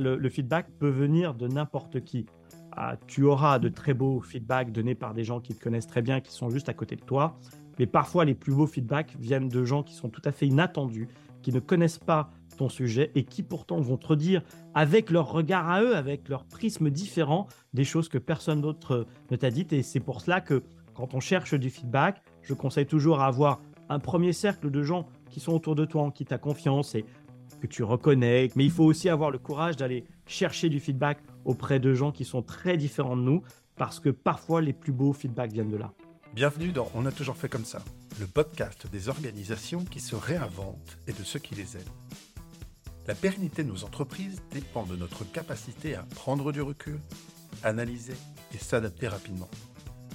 Le, feedback peut venir de n'importe qui. Ah, tu auras de très beaux feedbacks donnés par des gens qui te connaissent très bien, qui sont juste à côté de toi. Mais parfois, les plus beaux feedbacks viennent de gens qui sont tout à fait inattendus, qui ne connaissent pas ton sujet et qui pourtant vont te dire, avec leur regard à eux, avec leur prisme différent, des choses que personne d'autre ne t'a dites. Et c'est pour cela que quand on cherche du feedback, je conseille toujours à avoir un premier cercle de gens qui sont autour de toi, en qui tu as confiance et que tu reconnais. Mais il faut aussi avoir le courage d'aller chercher du feedback auprès de gens qui sont très différents de nous, parce que parfois les plus beaux feedbacks viennent de là. Bienvenue dans On a toujours fait comme ça, le podcast des organisations qui se réinventent et de ceux qui les aident. La pérennité de nos entreprises dépend de notre capacité à prendre du recul, analyser et s'adapter rapidement.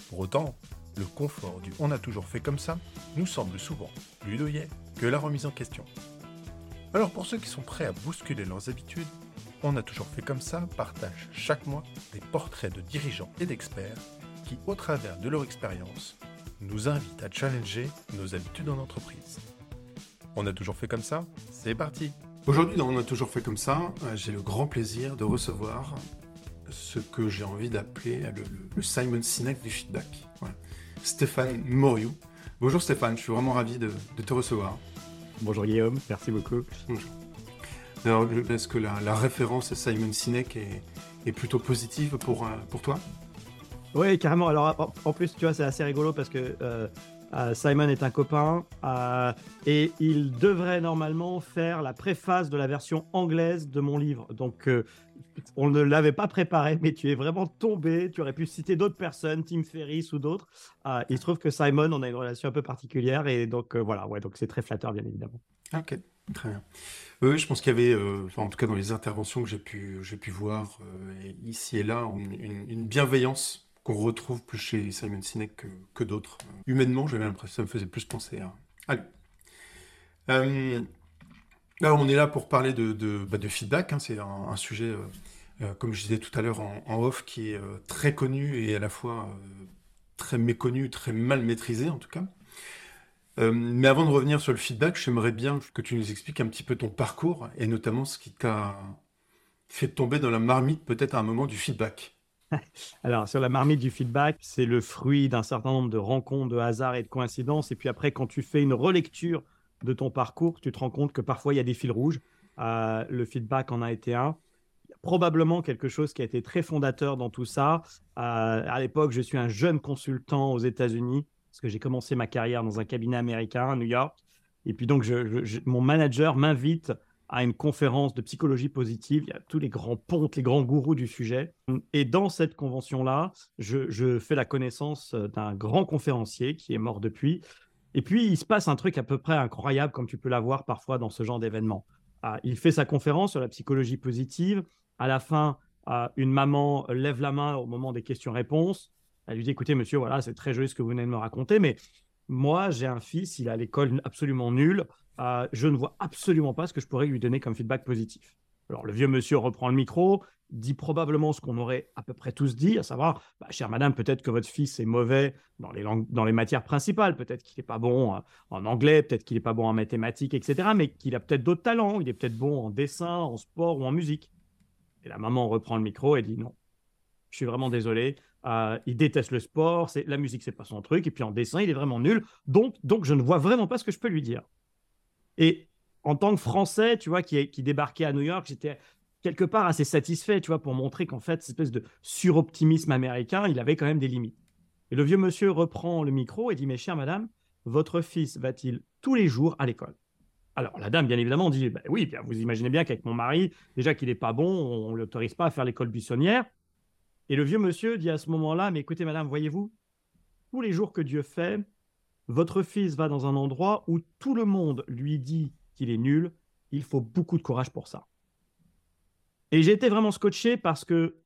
Pour autant, le confort du on a toujours fait comme ça nous semble souvent plus douillet que la remise en question. Alors pour ceux qui sont prêts à bousculer leurs habitudes, on a toujours fait comme ça partage chaque mois des portraits de dirigeants et d'experts qui, au travers de leur expérience, nous invitent à challenger nos habitudes en entreprise. On a toujours fait comme ça C'est parti Aujourd'hui, dans On a toujours fait comme ça, euh, j'ai le grand plaisir de recevoir ce que j'ai envie d'appeler le, Simon Sinek du feedback. Stéphane Moriou. Bonjour Stéphane, je suis vraiment ravi de te recevoir. Bonjour Guillaume, merci beaucoup. Alors, est-ce que la, référence à Simon Sinek est, plutôt positive pour, euh, pour toi? Oui, carrément. Alors, en plus, tu vois, c'est assez rigolo parce que euh, euh, Simon est un copain et il devrait normalement faire la préface de la version anglaise de mon livre. Donc, on ne l'avait pas préparé, mais tu es vraiment tombé. Tu aurais pu citer d'autres personnes, Tim Ferriss ou d'autres. il se trouve que Simon, on a une relation un peu particulière et donc voilà, ouais, donc c'est très flatteur, bien évidemment. Ok, très bien. Oui, je pense qu'il y avait, euh, en tout cas dans les interventions que j'ai pu, j'ai pu voir euh, ici et là, une, bienveillance qu'on retrouve plus chez Simon Sinek que, d'autres. Humainement, j'avais l'impression que ça me faisait plus penser à. Allez. Euh, alors, on est là pour parler de, bah, feedback. Hein. c'est un, sujet, comme je disais tout à l'heure en, off, qui est très connu et à la fois très méconnu, très mal maîtrisé en tout cas. Euh, mais avant de revenir sur le feedback, j'aimerais bien que tu nous expliques un petit peu ton parcours et notamment ce qui t'a fait tomber dans la marmite peut-être à un moment du feedback. Alors, sur la marmite du feedback, c'est le fruit d'un certain nombre de rencontres, de hasards et de coïncidences. Et puis après, quand tu fais une relecture de ton parcours, tu te rends compte que parfois il y a des fils rouges. Euh, le feedback en a été un. Il y a probablement quelque chose qui a été très fondateur dans tout ça. Euh, à l'époque, je suis un jeune consultant aux États-Unis parce que j'ai commencé ma carrière dans un cabinet américain à New York. Et puis donc, mon manager m'invite à une conférence de psychologie positive. Il y a tous les grands pontes, les grands gourous du sujet. Et dans cette convention-là, je, fais la connaissance d'un grand conférencier qui est mort depuis. Et puis, il se passe un truc à peu près incroyable, comme tu peux l'avoir parfois dans ce genre d'événement. Ah, il fait sa conférence sur la psychologie positive. À la fin, ah, une maman lève la main au moment des questions-réponses. Elle lui dit écoutez, monsieur, voilà, c'est très joli ce que vous venez de me raconter, mais moi, j'ai un fils, il a l'école absolument nulle. Euh, je ne vois absolument pas ce que je pourrais lui donner comme feedback positif. Alors, le vieux monsieur reprend le micro, dit probablement ce qu'on aurait à peu près tous dit, à savoir, bah, chère madame, peut-être que votre fils est mauvais dans les, langues, dans les matières principales, peut-être qu'il n'est pas bon euh, en anglais, peut-être qu'il n'est pas bon en mathématiques, etc., mais qu'il a peut-être d'autres talents, il est peut-être bon en dessin, en sport ou en musique. Et la maman reprend le micro et dit non, je suis vraiment désolé, euh, il déteste le sport, c'est la musique, c'est pas son truc. Et puis en dessin, il est vraiment nul. Donc, donc je ne vois vraiment pas ce que je peux lui dire. Et en tant que Français, tu vois, qui, débarquait à New York, j'étais quelque part assez satisfait, tu vois, pour montrer qu'en fait, cette espèce de suroptimisme américain, il avait quand même des limites. Et le vieux monsieur reprend le micro et dit, mes chères madame, votre fils va-t-il tous les jours à l'école? Alors, la dame, bien évidemment, dit bah Oui, bien, vous imaginez bien qu'avec mon mari, déjà qu'il n'est pas bon, on ne l'autorise pas à faire l'école buissonnière. Et le vieux monsieur dit à ce moment-là, mais écoutez madame, voyez-vous, tous les jours que Dieu fait, votre fils va dans un endroit où tout le monde lui dit qu'il est nul, il faut beaucoup de courage pour ça. Et j'ai été vraiment scotché parce que,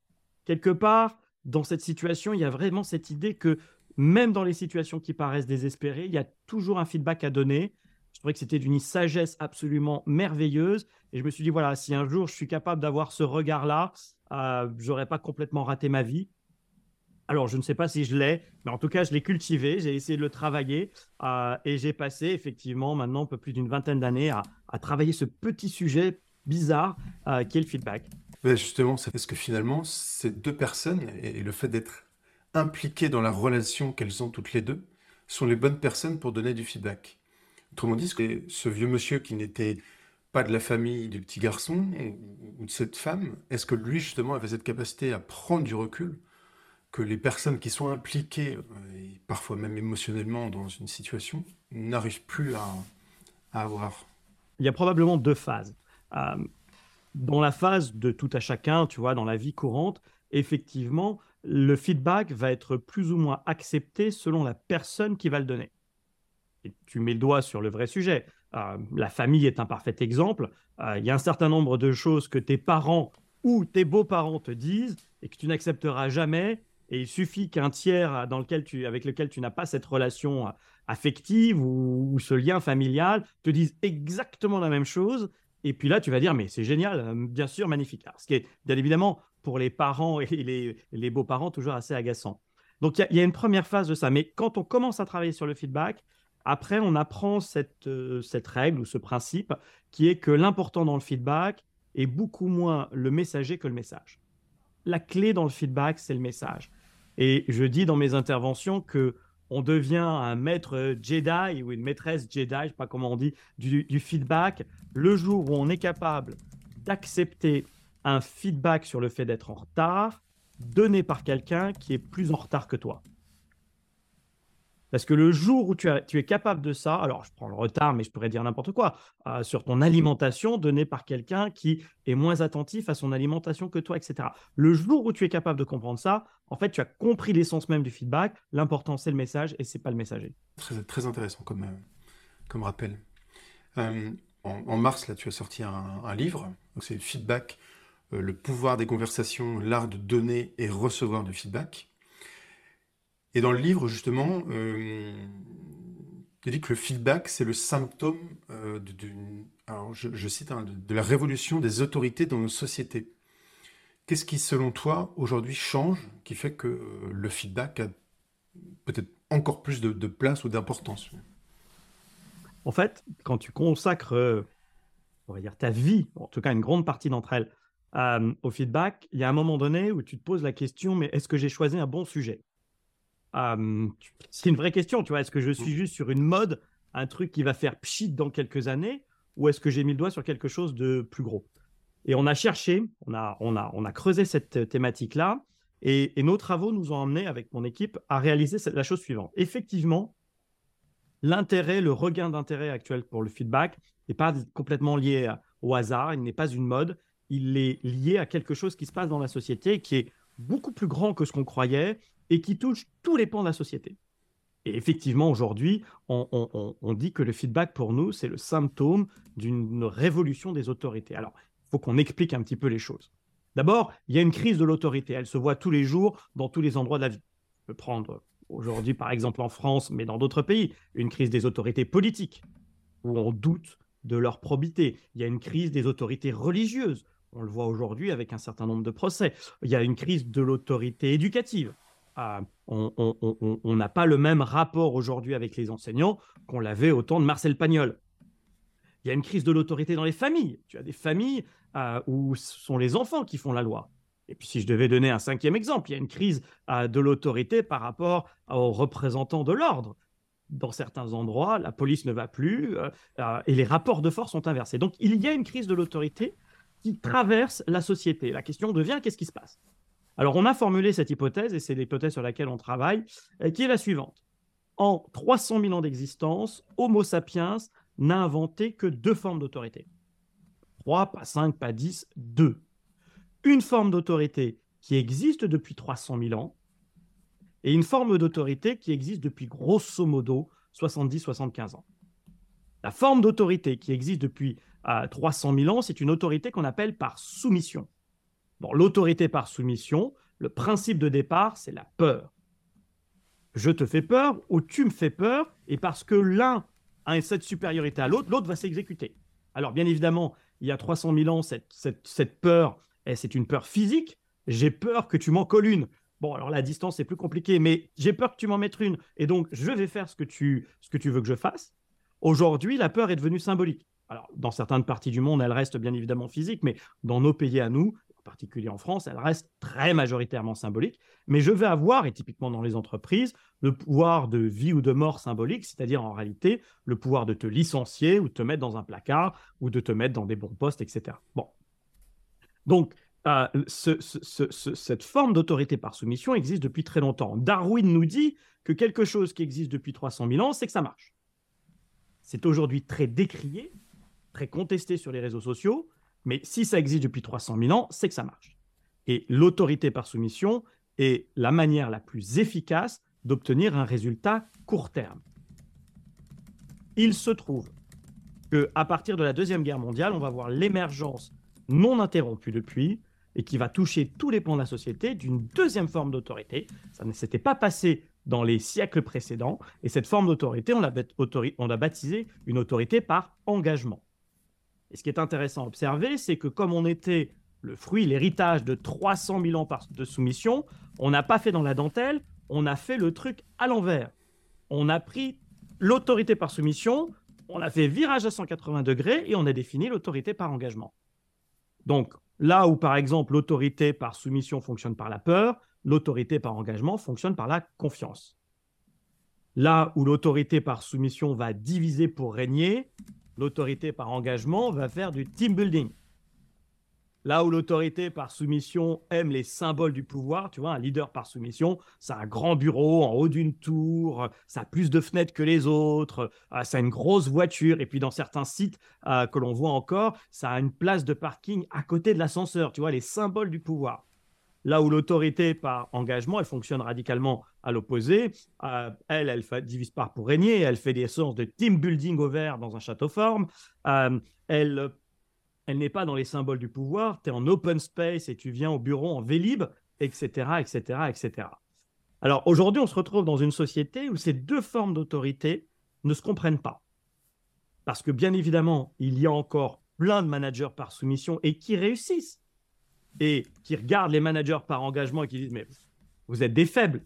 quelque part, dans cette situation, il y a vraiment cette idée que même dans les situations qui paraissent désespérées, il y a toujours un feedback à donner. Je trouvais que c'était d'une sagesse absolument merveilleuse. Et je me suis dit, voilà, si un jour je suis capable d'avoir ce regard-là, euh, j'aurais pas complètement raté ma vie. Alors, je ne sais pas si je l'ai, mais en tout cas, je l'ai cultivé, j'ai essayé de le travailler euh, et j'ai passé effectivement maintenant un peu plus d'une vingtaine d'années à, travailler ce petit sujet bizarre euh, qui est le feedback. justement, c'est parce que finalement, ces deux personnes et le fait d'être impliquées dans la relation qu'elles ont toutes les deux sont les bonnes personnes pour donner du feedback. Autrement dit, ce vieux monsieur qui n'était pas de la famille du petit garçon ou de cette femme, est-ce que lui justement avait cette capacité à prendre du recul que les personnes qui sont impliquées, euh, et parfois même émotionnellement dans une situation, n'arrivent plus à, avoir Il y a probablement deux phases. Euh, dans la phase de tout à chacun, tu vois, dans la vie courante, effectivement, le feedback va être plus ou moins accepté selon la personne qui va le donner. Et tu mets le doigt sur le vrai sujet. Euh, la famille est un parfait exemple. Il y a un certain nombre de choses que tes parents ou tes beaux-parents te disent et que tu n'accepteras jamais. Et il suffit qu'un tiers dans lequel tu, avec lequel tu n'as pas cette relation euh, affective ou, ce lien familial te dise exactement la même chose. Et puis là, tu vas dire, mais c'est génial, bien sûr, magnifique. ce qui est bien évidemment pour les parents et les, beaux-parents toujours assez agaçant. Donc il y, a une première phase de ça. Mais quand on commence à travailler sur le feedback, après, on apprend cette, euh, cette règle ou ce principe qui est que l'important dans le feedback est beaucoup moins le messager que le message. La clé dans le feedback, c'est le message. Et je dis dans mes interventions que on devient un maître Jedi ou une maîtresse Jedi, je sais pas comment on dit, du feedback le jour où on est capable d'accepter un feedback sur le fait d'être en retard donné par quelqu'un qui est plus en retard que toi. Parce que le jour où tu, es capable de ça, alors je prends le retard, mais je pourrais dire n'importe quoi, euh, sur ton alimentation donnée par quelqu'un qui est moins attentif à son alimentation que toi, etc. Le jour où tu es capable de comprendre ça, en fait, tu as compris l'essence même du feedback. L'important, c'est le message et c'est pas le messager. Très, très intéressant comme, euh, comme rappel. Euh, en, mars, là, tu as sorti un, livre, c'est Feedback, le pouvoir des conversations, l'art de donner et recevoir du feedback. Et dans le livre, justement, euh, tu dis que le feedback, c'est le symptôme euh, de, alors je, cite, hein, de, la révolution des autorités dans nos sociétés. Qu'est-ce qui, selon toi, aujourd'hui change, qui fait que euh, le feedback a peut-être encore plus de, place ou d'importance? En fait, quand tu consacres, on va dire, ta vie, en tout cas une grande partie d'entre elles, au feedback, il y a un moment donné où tu te poses la question, mais est-ce que j'ai choisi un bon sujet? C'est une vraie question, tu vois. Est-ce que je suis mmh. juste sur une mode, un truc qui va faire pchit dans quelques années, ou est-ce que j'ai mis le doigt sur quelque chose de plus gros? Et on a cherché, on a, on a, on a creusé cette thématique-là, et, nos travaux nous ont emmenés avec mon équipe à réaliser la chose suivante. Effectivement, l'intérêt, le regain d'intérêt actuel pour le feedback n'est pas complètement lié au hasard, il n'est pas une mode, il est lié à quelque chose qui se passe dans la société qui est beaucoup plus grand que ce qu'on croyait et qui touche tous les pans de la société. Et effectivement, aujourd'hui, on, dit que le feedback pour nous, c'est le symptôme d'une révolution des autorités. Alors, il faut qu'on explique un petit peu les choses. D'abord, il y a une crise de l'autorité. Elle se voit tous les jours dans tous les endroits de la vie. Je peux prendre aujourd'hui, par exemple, en France, mais dans d'autres pays, une crise des autorités politiques, où on doute de leur probité. Il y a une crise des autorités religieuses. On le voit aujourd'hui avec un certain nombre de procès. Il y a une crise de l'autorité éducative on n'a pas le même rapport aujourd'hui avec les enseignants qu'on l'avait au temps de Marcel Pagnol. Il y a une crise de l'autorité dans les familles. Tu as des familles euh, où ce sont les enfants qui font la loi. Et puis si je devais donner un cinquième exemple, il y a une crise euh, de l'autorité par rapport aux représentants de l'ordre. Dans certains endroits, la police ne va plus euh, et les rapports de force sont inversés. Donc il y a une crise de l'autorité qui traverse la société. La question devient qu'est-ce qui se passe? Alors, on a formulé cette hypothèse, et c'est l'hypothèse sur laquelle on travaille, euh, qui est la suivante. En 300 000 ans d'existence, Homo sapiens n'a inventé que deux formes d'autorité. Trois, pas cinq, pas dix, deux. Une forme d'autorité qui existe depuis 300 000 ans, et une forme d'autorité qui existe depuis grosso modo 70-75 ans. La forme d'autorité qui existe depuis 300 euh, 000 ans, c'est une autorité qu'on appelle par soumission l'autorité par soumission, le principe de départ, c'est la peur. Je te fais peur ou tu me fais peur, et parce que l'un a cette supériorité à l'autre, l'autre va s'exécuter. Alors, bien évidemment, il y a 300 000 ans, cette, cette, peur, c'est une peur physique. J'ai peur que tu m'en colles une. Bon, alors la distance, est plus compliqué, mais j'ai peur que tu m'en mettes une. Et donc, je vais faire ce que tu, ce que tu veux que je fasse. Aujourd'hui, la peur est devenue symbolique. Alors, dans certaines parties du monde, elle reste bien évidemment physique, mais dans nos pays à nous, en particulier en France, elle reste très majoritairement symbolique, mais je vais avoir, et typiquement dans les entreprises, le pouvoir de vie ou de mort symbolique, c'est-à-dire en réalité le pouvoir de te licencier ou de te mettre dans un placard ou de te mettre dans des bons postes, etc. Bon. Donc, euh, cette forme d'autorité par soumission existe depuis très longtemps. Darwin nous dit que quelque chose qui existe depuis 300 000 ans, c'est que ça marche. C'est aujourd'hui très décrié, très contesté sur les réseaux sociaux, mais si ça existe depuis 300 000 ans, c'est que ça marche. Et l'autorité par soumission est la manière la plus efficace d'obtenir un résultat court terme. Il se trouve que à partir de la Deuxième Guerre mondiale, on va voir l'émergence non interrompue depuis et qui va toucher tous les pans de la société d'une deuxième forme d'autorité. Ça ne s'était pas passé dans les siècles précédents. Et cette forme d'autorité, on l'a baptisée une autorité par engagement. Et ce qui est intéressant à observer, c'est que comme on était le fruit, l'héritage de 300 000 ans de soumission, on n'a pas fait dans la dentelle, on a fait le truc à l'envers. On a pris l'autorité par soumission, on a fait virage à 180 degrés et on a défini l'autorité par engagement. Donc, là où par exemple l'autorité par soumission fonctionne par la peur, l'autorité par engagement fonctionne par la confiance. Là où l'autorité par soumission va diviser pour régner, l'autorité par engagement va faire du team building. Là où l'autorité par soumission aime les symboles du pouvoir, tu vois, un leader par soumission, ça a un grand bureau en haut d'une tour, ça a plus de fenêtres que les autres, euh, ça a une grosse voiture, et puis dans certains sites euh, que l'on voit encore, ça a une place de parking à côté de l'ascenseur, tu vois, les symboles du pouvoir. Là où l'autorité par engagement, elle fonctionne radicalement à l'opposé. Euh, elle, elle divise par pour régner. Elle fait des séances de team building au vert dans un château forme. Euh, elle, elle n'est pas dans les symboles du pouvoir. Tu es en open space et tu viens au bureau en vélib, etc., etc., etc. Alors aujourd'hui, on se retrouve dans une société où ces deux formes d'autorité ne se comprennent pas. Parce que bien évidemment, il y a encore plein de managers par soumission et qui réussissent et qui regardent les managers par engagement et qui disent mais vous êtes des faibles.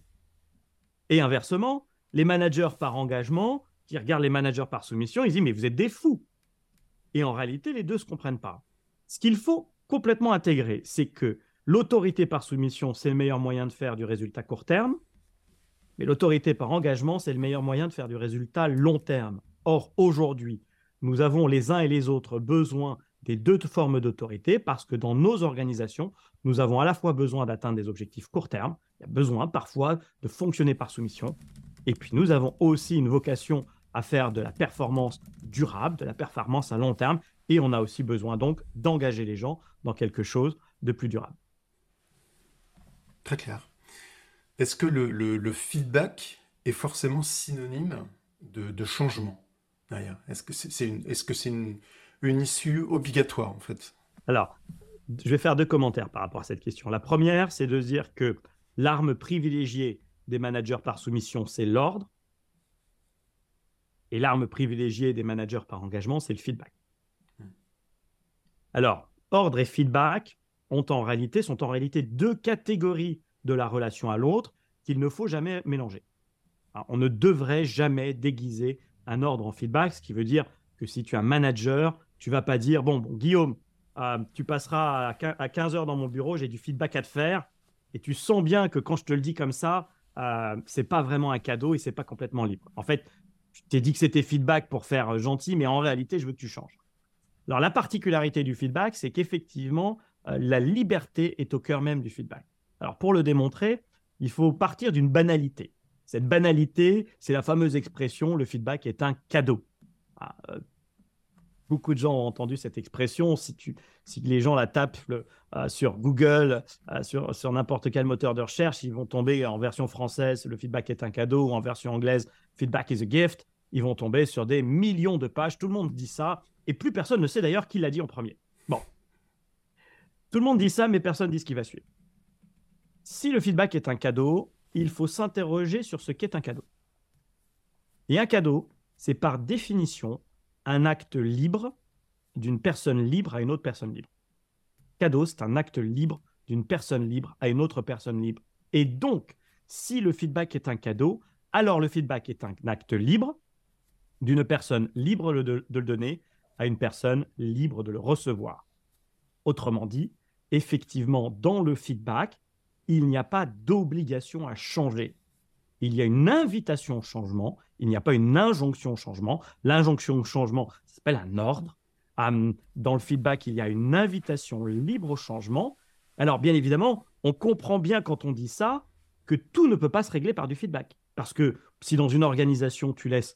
Et inversement, les managers par engagement qui regardent les managers par soumission, ils disent mais vous êtes des fous. Et en réalité, les deux ne se comprennent pas. Ce qu'il faut complètement intégrer, c'est que l'autorité par soumission, c'est le meilleur moyen de faire du résultat court terme, mais l'autorité par engagement, c'est le meilleur moyen de faire du résultat long terme. Or, aujourd'hui, nous avons les uns et les autres besoin des deux formes d'autorité parce que dans nos organisations, nous avons à la fois besoin d'atteindre des objectifs court terme, il y a besoin parfois de fonctionner par soumission, et puis nous avons aussi une vocation à faire de la performance durable, de la performance à long terme, et on a aussi besoin donc d'engager les gens dans quelque chose de plus durable. Très clair. Est-ce que le, feedback est forcément synonyme de, changement derrière? Est-ce que c'est une, est -ce une, une issue obligatoire, en fait Alors, je vais faire deux commentaires par rapport à cette question. La première, c'est de dire que l'arme privilégiée des managers par soumission, c'est l'ordre. Et l'arme privilégiée des managers par engagement, c'est le feedback. Alors, ordre et feedback sont en réalité deux catégories de la relation à l'autre qu'il ne faut jamais mélanger. on ne devrait jamais déguiser un ordre en feedback, ce qui veut dire que si tu es un manager, tu vas pas dire, bon, bon Guillaume, euh, tu passeras à 15 heures dans mon bureau, j'ai du feedback à te faire. Et tu sens bien que quand je te le dis comme ça, euh, c'est pas vraiment un cadeau et c'est pas complètement libre. En fait, je t'ai dit que c'était feedback pour faire euh, gentil, mais en réalité, je veux que tu changes. Alors, la particularité du feedback, c'est qu'effectivement, euh, la liberté est au cœur même du feedback. Alors, pour le démontrer, il faut partir d'une banalité. Cette banalité, c'est la fameuse expression le feedback est un cadeau. Ah, Beaucoup de gens ont entendu cette expression. Si, les gens la tapent euh, sur Google, euh, sur, sur n'importe quel moteur de recherche, ils vont tomber en version française, le feedback est un cadeau, ou en version anglaise, feedback is a gift. Ils vont tomber sur des millions de pages. Tout le monde dit ça. Et plus personne ne sait d'ailleurs qui l'a dit en premier. Bon. Tout le monde dit ça, mais personne ne dit ce qui va suivre. Si le feedback est un cadeau, il faut s'interroger sur ce qu'est un cadeau. Et un cadeau, c'est par définition un acte libre d'une personne libre à une autre personne libre. Cadeau, c'est un acte libre d'une personne libre à une autre personne libre. Et donc, si le feedback est un cadeau, alors le feedback est un acte libre d'une personne libre de, de, le donner à une personne libre de le recevoir. Autrement dit, effectivement, dans le feedback, il n'y a pas d'obligation à changer. Il y a une invitation au changement, il n'y a pas une injonction au changement. L'injonction au changement s'appelle un ordre. dans le feedback, il y a une invitation libre au changement. Alors, bien évidemment, on comprend bien quand on dit ça que tout ne peut pas se régler par du feedback. Parce que si dans une organisation, tu laisses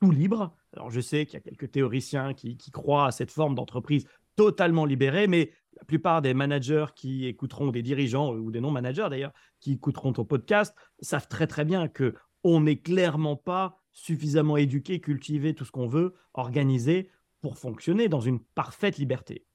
tout libre, alors je sais qu'il y a quelques théoriciens qui, croient à cette forme d'entreprise totalement libérée, mais la plupart des managers qui écouteront, des dirigeants ou des non-managers d'ailleurs, qui écouteront ton podcast, savent très très bien que on n'est clairement pas suffisamment éduqué, cultivé, tout ce qu'on veut, organisé pour fonctionner dans une parfaite liberté.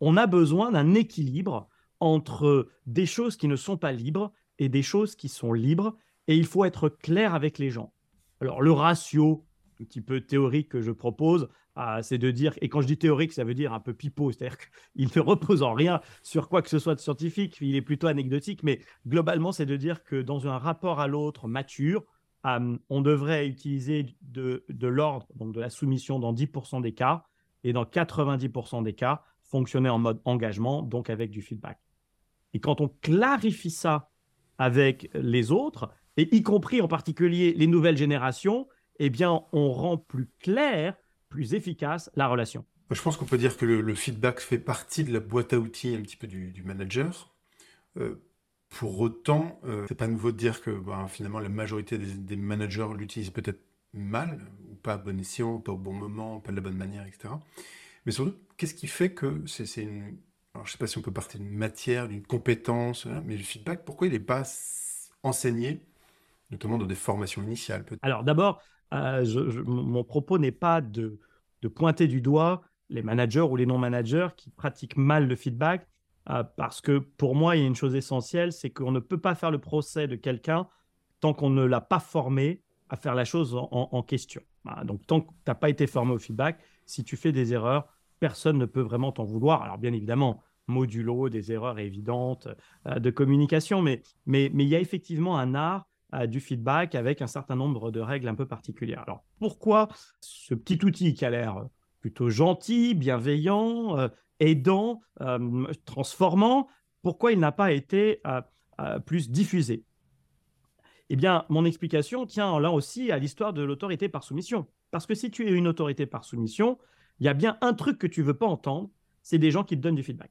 On a besoin d'un équilibre entre des choses qui ne sont pas libres et des choses qui sont libres, et il faut être clair avec les gens. Alors le ratio, un petit peu théorique que je propose, c'est de dire, et quand je dis théorique, ça veut dire un peu pipeau, c'est-à-dire qu'il ne repose en rien sur quoi que ce soit de scientifique, il est plutôt anecdotique, mais globalement, c'est de dire que dans un rapport à l'autre mature, on devrait utiliser de, de l'ordre, donc de la soumission dans 10% des cas, et dans 90% des cas, fonctionner en mode engagement, donc avec du feedback. Et quand on clarifie ça avec les autres, et y compris en particulier les nouvelles générations, eh bien, on rend plus clair, plus efficace la relation. Je pense qu'on peut dire que le, feedback fait partie de la boîte à outils un petit peu du, manager. Euh, pour autant, euh, c'est pas nouveau de dire que ben, finalement la majorité des, managers l'utilisent peut-être mal, ou pas à bon escient, pas au bon moment, pas de la bonne manière, etc. Mais surtout, qu'est-ce qui fait que c'est une, alors, je ne sais pas si on peut partir d'une matière, d'une compétence, hein, mais le feedback, pourquoi il n'est pas enseigné, notamment dans des formations initiales Alors d'abord, euh, mon propos n'est pas de, pointer du doigt les managers ou les non-managers qui pratiquent mal le feedback, euh, parce que pour moi, il y a une chose essentielle, c'est qu'on ne peut pas faire le procès de quelqu'un tant qu'on ne l'a pas formé à faire la chose en, question. donc tant que tu n'as pas été formé au feedback, si tu fais des erreurs, personne ne peut vraiment t'en vouloir. Alors bien évidemment, modulo des erreurs évidentes euh, de communication, mais, mais, mais il y a effectivement un art euh, du feedback avec un certain nombre de règles un peu particulières. Alors pourquoi ce petit outil qui a l'air plutôt gentil, bienveillant, euh, aidant, transformant, pourquoi il n'a pas été plus diffusé? Eh bien, mon explication tient là aussi à l'histoire de l'autorité par soumission. Parce que si tu es une autorité par soumission, il y a bien un truc que tu veux pas entendre, c'est des gens qui te donnent du feedback.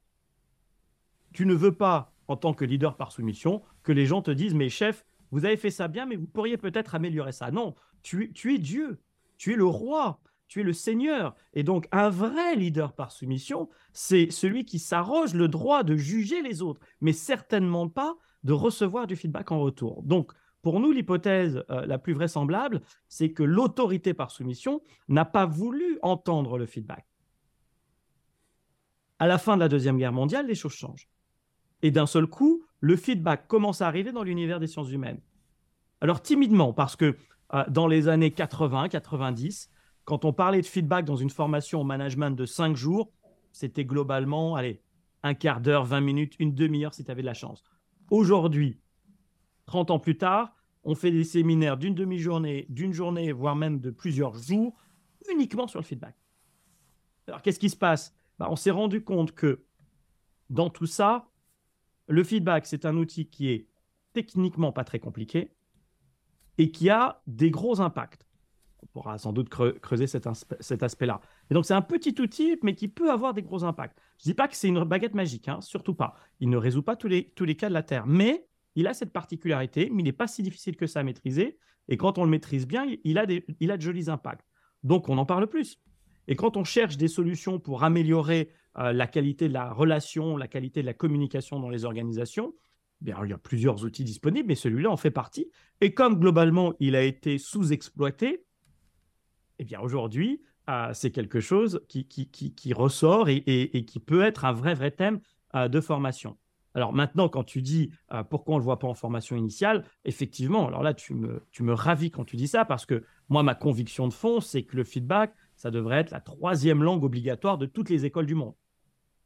Tu ne veux pas, en tant que leader par soumission, que les gens te disent, mais chef, vous avez fait ça bien, mais vous pourriez peut-être améliorer ça. Non, tu, es Dieu, tu es le roi, tu es le Seigneur. Et donc, un vrai leader par soumission, c'est celui qui s'arroge le droit de juger les autres, mais certainement pas de recevoir du feedback en retour. Donc, pour nous, l'hypothèse euh, la plus vraisemblable, c'est que l'autorité par soumission n'a pas voulu entendre le feedback. À la fin de la Deuxième Guerre mondiale, les choses changent. Et d'un seul coup, le feedback commence à arriver dans l'univers des sciences humaines. Alors timidement, parce que euh, dans les années 80-90, quand on parlait de feedback dans une formation au management de cinq jours, c'était globalement, allez, un quart d'heure, 20 minutes, une demi-heure si tu avais de la chance. Aujourd'hui, 30 ans plus tard, on fait des séminaires d'une demi-journée, d'une journée, voire même de plusieurs jours, uniquement sur le feedback. Alors, qu'est-ce qui se passe? Bah, On s'est rendu compte que dans tout ça, le feedback, c'est un outil qui est techniquement pas très compliqué et qui a des gros impacts. On pourra sans doute creuser cet, aspect-là. Et donc, c'est un petit outil, mais qui peut avoir des gros impacts. Je ne dis pas que c'est une baguette magique, hein, surtout pas. Il ne résout pas tous les, cas de la Terre. Mais il a cette particularité, mais il n'est pas si difficile que ça à maîtriser. Et quand on le maîtrise bien, il a de jolis impacts. Donc, on en parle plus. Et quand on cherche des solutions pour améliorer euh, la qualité de la relation, la qualité de la communication dans les organisations, bien, il y a plusieurs outils disponibles, mais celui-là en fait partie. Et comme globalement, il a été sous-exploité, eh bien aujourd'hui, euh, c'est quelque chose qui, ressort et, qui peut être un vrai, vrai thème euh, de formation. Alors maintenant, quand tu dis pourquoi on ne le voit pas en formation initiale, effectivement, alors là, tu me, tu me ravis quand tu dis ça, parce que moi, ma conviction de fond, c'est que le feedback, ça devrait être la troisième langue obligatoire de toutes les écoles du monde.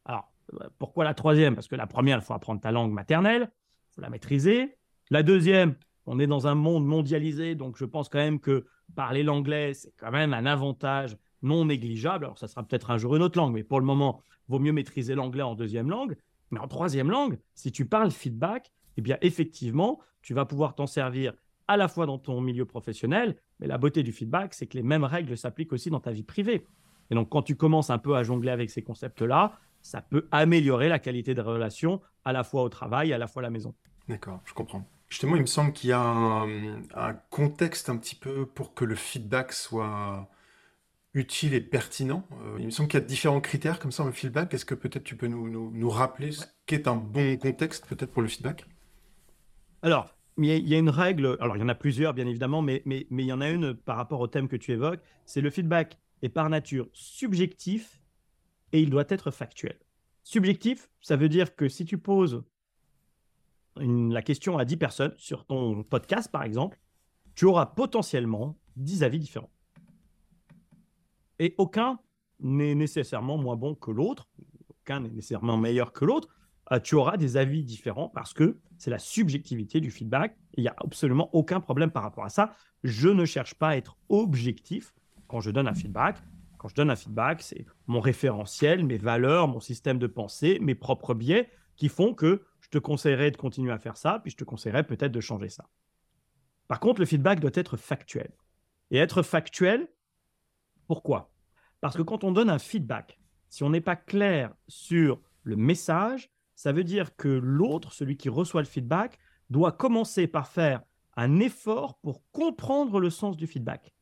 Alors, euh, pourquoi la troisième? Parce que la première, il faut apprendre ta langue maternelle, il faut la maîtriser. La deuxième, on est dans un monde mondialisé, donc je pense quand même que parler l'anglais, c'est quand même un avantage non négligeable. Alors, ça sera peut-être un jour une autre langue, mais pour le moment, il vaut mieux maîtriser l'anglais en deuxième langue. Mais en troisième langue, si tu parles feedback, eh bien effectivement, tu vas pouvoir t'en servir à la fois dans ton milieu professionnel, mais la beauté du feedback, c'est que les mêmes règles s'appliquent aussi dans ta vie privée. Et donc, quand tu commences un peu à jongler avec ces concepts-là, ça peut améliorer la qualité de relation à la fois au travail, à la fois à la maison. D'accord, je comprends. Justement, il me semble qu'il y a un, contexte un petit peu pour que le feedback soit utile et pertinent. Euh, il me semble qu'il y a différents critères comme ça dans le feedback. Est-ce que peut-être tu peux nous, nous rappeler ce qu'est un bon contexte peut-être pour le feedback? Alors, il y a une règle, alors il y en a plusieurs bien évidemment, mais, mais, mais il y en a une par rapport au thème que tu évoques, c'est le feedback est par nature subjectif et il doit être factuel. Subjectif, ça veut dire que si tu poses la question à 10 personnes sur ton podcast par exemple, tu auras potentiellement 10 avis différents. Et aucun n'est nécessairement moins bon que l'autre, aucun n'est nécessairement meilleur que l'autre, euh, tu auras des avis différents parce que c'est la subjectivité du feedback. Il n'y a absolument aucun problème par rapport à ça. Je ne cherche pas à être objectif quand je donne un feedback. Quand je donne un feedback, c'est mon référentiel, mes valeurs, mon système de pensée, mes propres biais qui font que je te conseillerais de continuer à faire ça, puis je te conseillerais peut-être de changer ça. Par contre, le feedback doit être factuel. Et être factuel, pourquoi? Parce que quand on donne un feedback, si on n'est pas clair sur le message, ça veut dire que l'autre, celui qui reçoit le feedback, doit commencer par faire un effort pour comprendre le sens du feedback.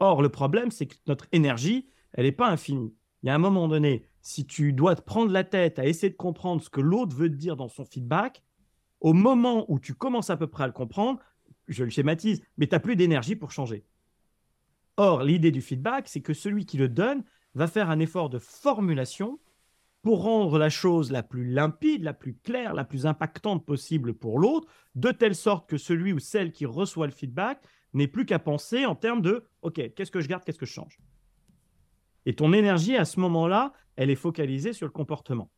Or, le problème, c'est que notre énergie, elle n'est pas infinie. Il y a un moment donné, si tu dois te prendre la tête à essayer de comprendre ce que l'autre veut te dire dans son feedback, au moment où tu commences à peu près à le comprendre, je le schématise, mais tu n'as plus d'énergie pour changer. Or, l'idée du feedback, c'est que celui qui le donne va faire un effort de formulation pour rendre la chose la plus limpide, la plus claire, la plus impactante possible pour l'autre, de telle sorte que celui ou celle qui reçoit le feedback n'ait plus qu'à penser en termes de OK, qu'est-ce que je garde, qu'est-ce que je change? Et ton énergie, à ce moment-là, elle est focalisée sur le comportement.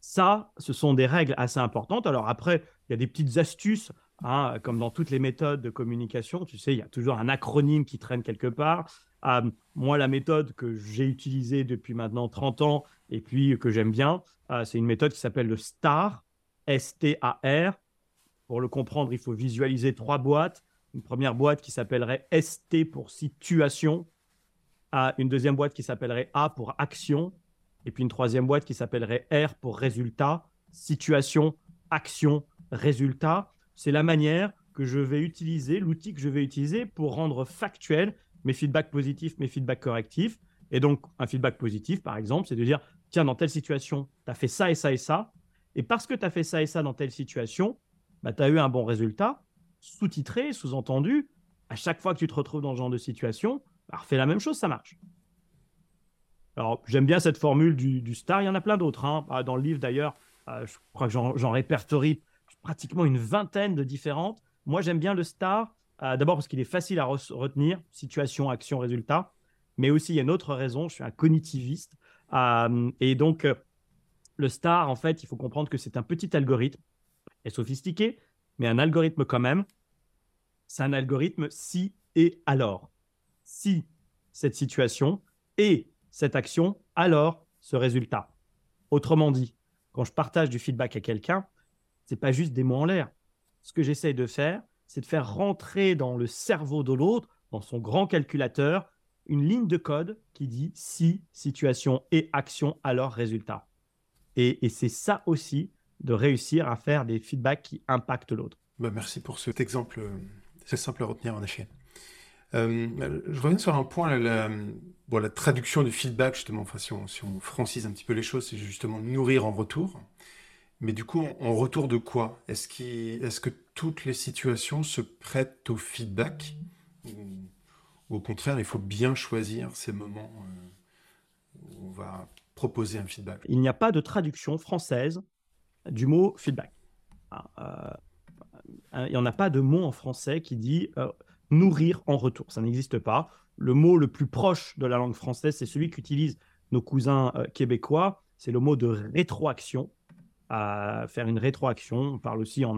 Ça, ce sont des règles assez importantes. Alors après, il y a des petites astuces, hein, comme dans toutes les méthodes de communication. Tu sais, il y a toujours un acronyme qui traîne quelque part. Ah, moi, la méthode que j'ai utilisée depuis maintenant 30 ans et puis que j'aime bien, ah, c'est une méthode qui s'appelle le STAR, S-T-A-R. Pour le comprendre, il faut visualiser trois boîtes. Une première boîte qui s'appellerait ST pour situation, ah, une deuxième boîte qui s'appellerait A pour action, et puis une troisième boîte qui s'appellerait R pour résultat, situation, action, résultat. C'est la manière que je vais utiliser, l'outil que je vais utiliser pour rendre factuel mes feedbacks positifs, mes feedbacks correctifs. Et donc, un feedback positif, par exemple, c'est de dire, tiens, dans telle situation, tu as fait ça et ça et ça. Et parce que tu as fait ça et ça dans telle situation, bah, tu as eu un bon résultat. Sous-titré, sous-entendu, à chaque fois que tu te retrouves dans ce genre de situation, bah, refais la même chose, ça marche. Alors, j'aime bien cette formule du, star. Il y en a plein d'autres. Hein. Ah, dans le livre, d'ailleurs, euh, je crois que j'en répertorie pratiquement une vingtaine de différentes. Moi, j'aime bien le star euh, d'abord parce qu'il est facile à retenir, situation, action, résultat. Mais aussi, il y a une autre raison, je suis un cognitiviste. Euh, et donc, le STAR, en fait, il faut comprendre que c'est un petit algorithme, est sophistiqué, mais un algorithme quand même. C'est un algorithme si et alors. Si cette situation et cette action, alors ce résultat. Autrement dit, quand je partage du feedback à quelqu'un, c'est pas juste des mots en l'air. Ce que j'essaye de faire, c'est de faire rentrer dans le cerveau de l'autre, dans son grand calculateur, une ligne de code qui dit si, situation et action, alors résultat. Et, c'est ça aussi de réussir à faire des feedbacks qui impactent l'autre. Bah merci pour cet exemple, euh, c'est simple à retenir en effet. Euh, je reviens sur un point, la, traduction du feedback, justement, enfin, si, on, francise un petit peu les choses, c'est justement nourrir en retour. Mais du coup, en retour de quoi? Est-ce est que toutes les situations se prêtent au feedback? Ou, au contraire, il faut bien choisir ces moments euh, où on va proposer un feedback? Il n'y a pas de traduction française du mot feedback. Ah, euh, il n'y en a pas de mot en français qui dit euh, nourrir en retour. Ça n'existe pas. Le mot le plus proche de la langue française, c'est celui qu'utilisent nos cousins québécois. C'est le mot de rétroaction à faire une rétroaction. On parle aussi en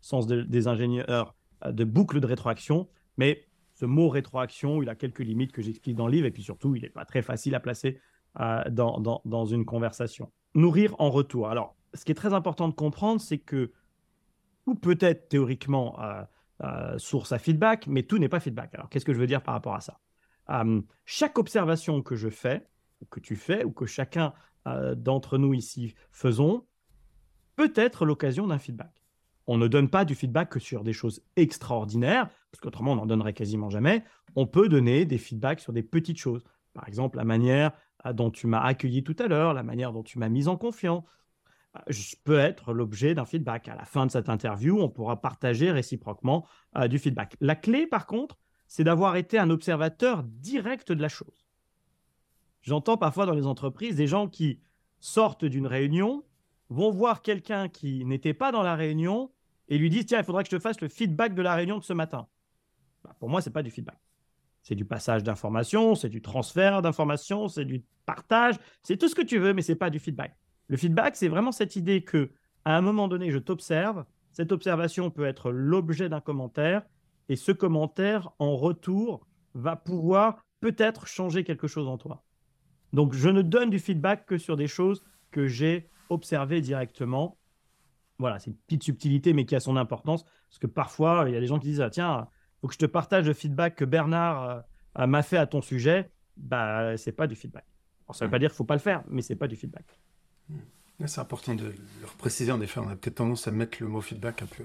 sens des ingénieurs euh, de boucle de rétroaction, mais ce mot rétroaction, il a quelques limites que j'explique dans le livre, et puis surtout, il n'est pas très facile à placer euh, dans, dans, une conversation. nourrir en retour. Alors, ce qui est très important de comprendre, c'est que tout peut être théoriquement euh, euh, source à feedback, mais tout n'est pas feedback. Alors, qu'est-ce que je veux dire par rapport à ça? Euh, Chaque observation que je fais, ou que tu fais, ou que chacun d'entre nous ici faisons, peut être l'occasion d'un feedback. On ne donne pas du feedback que sur des choses extraordinaires, parce qu'autrement on n'en donnerait quasiment jamais. On peut donner des feedbacks sur des petites choses. Par exemple, la manière dont tu m'as accueilli tout à l'heure, la manière dont tu m'as mis en confiance, je peux être l'objet d'un feedback. À la fin de cette interview, on pourra partager réciproquement euh, du feedback. La clé, par contre, c'est d'avoir été un observateur direct de la chose. J'entends parfois dans les entreprises des gens qui sortent d'une réunion, vont voir quelqu'un qui n'était pas dans la réunion et lui disent Tiens, il faudrait que je te fasse le feedback de la réunion de ce matin. Bah, pour moi, ce n'est pas du feedback. C'est du passage d'informations, c'est du transfert d'informations, c'est du partage, c'est tout ce que tu veux, mais ce n'est pas du feedback. Le feedback, c'est vraiment cette idée que, à un moment donné, je t'observe. Cette observation peut être l'objet d'un commentaire, et ce commentaire, en retour, va pouvoir peut-être changer quelque chose en toi. Donc, je ne donne du feedback que sur des choses que j'ai observées directement. Voilà, c'est une petite subtilité, mais qui a son importance, parce que parfois, il y a des gens qui disent ah, Tiens, faut que je te partage le feedback que Bernard euh, m'a fait à ton sujet. Bah, c'est pas du feedback. ça ne veut pas dire qu'il faut pas le faire, mais c'est pas du feedback. C'est important de le préciser, en effet. On a peut-être tendance à mettre le mot feedback un peu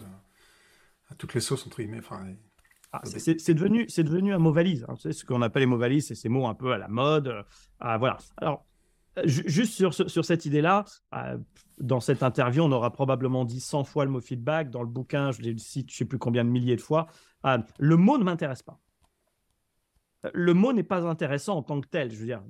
à, toutes les sauces, entre guillemets. Enfin, ah, c'est devenu, devenu un mot valise. Hein. C'est ce qu'on appelle les mots valises, c'est ces mots un peu à la mode. Euh, voilà. Alors, juste sur, sur cette idée-là, euh, dans cette interview, on aura probablement dit 100 fois le mot feedback. Dans le bouquin, je le cite, je ne sais plus combien de milliers de fois. Euh, le mot ne m'intéresse pas. Le mot n'est pas intéressant en tant que tel. Je veux dire,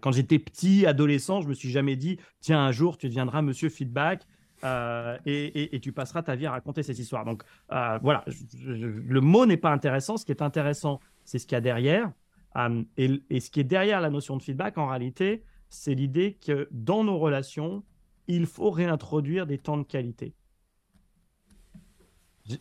quand j'étais petit, adolescent, je me suis jamais dit, tiens, un jour, tu deviendras monsieur feedback. Euh, et, tu passeras ta vie à raconter cette histoire. Donc euh, voilà, le mot n'est pas intéressant. Ce qui est intéressant, c'est ce qu'il y a derrière. Euh, et, ce qui est derrière la notion de feedback, en réalité, c'est l'idée que dans nos relations, il faut réintroduire des temps de qualité.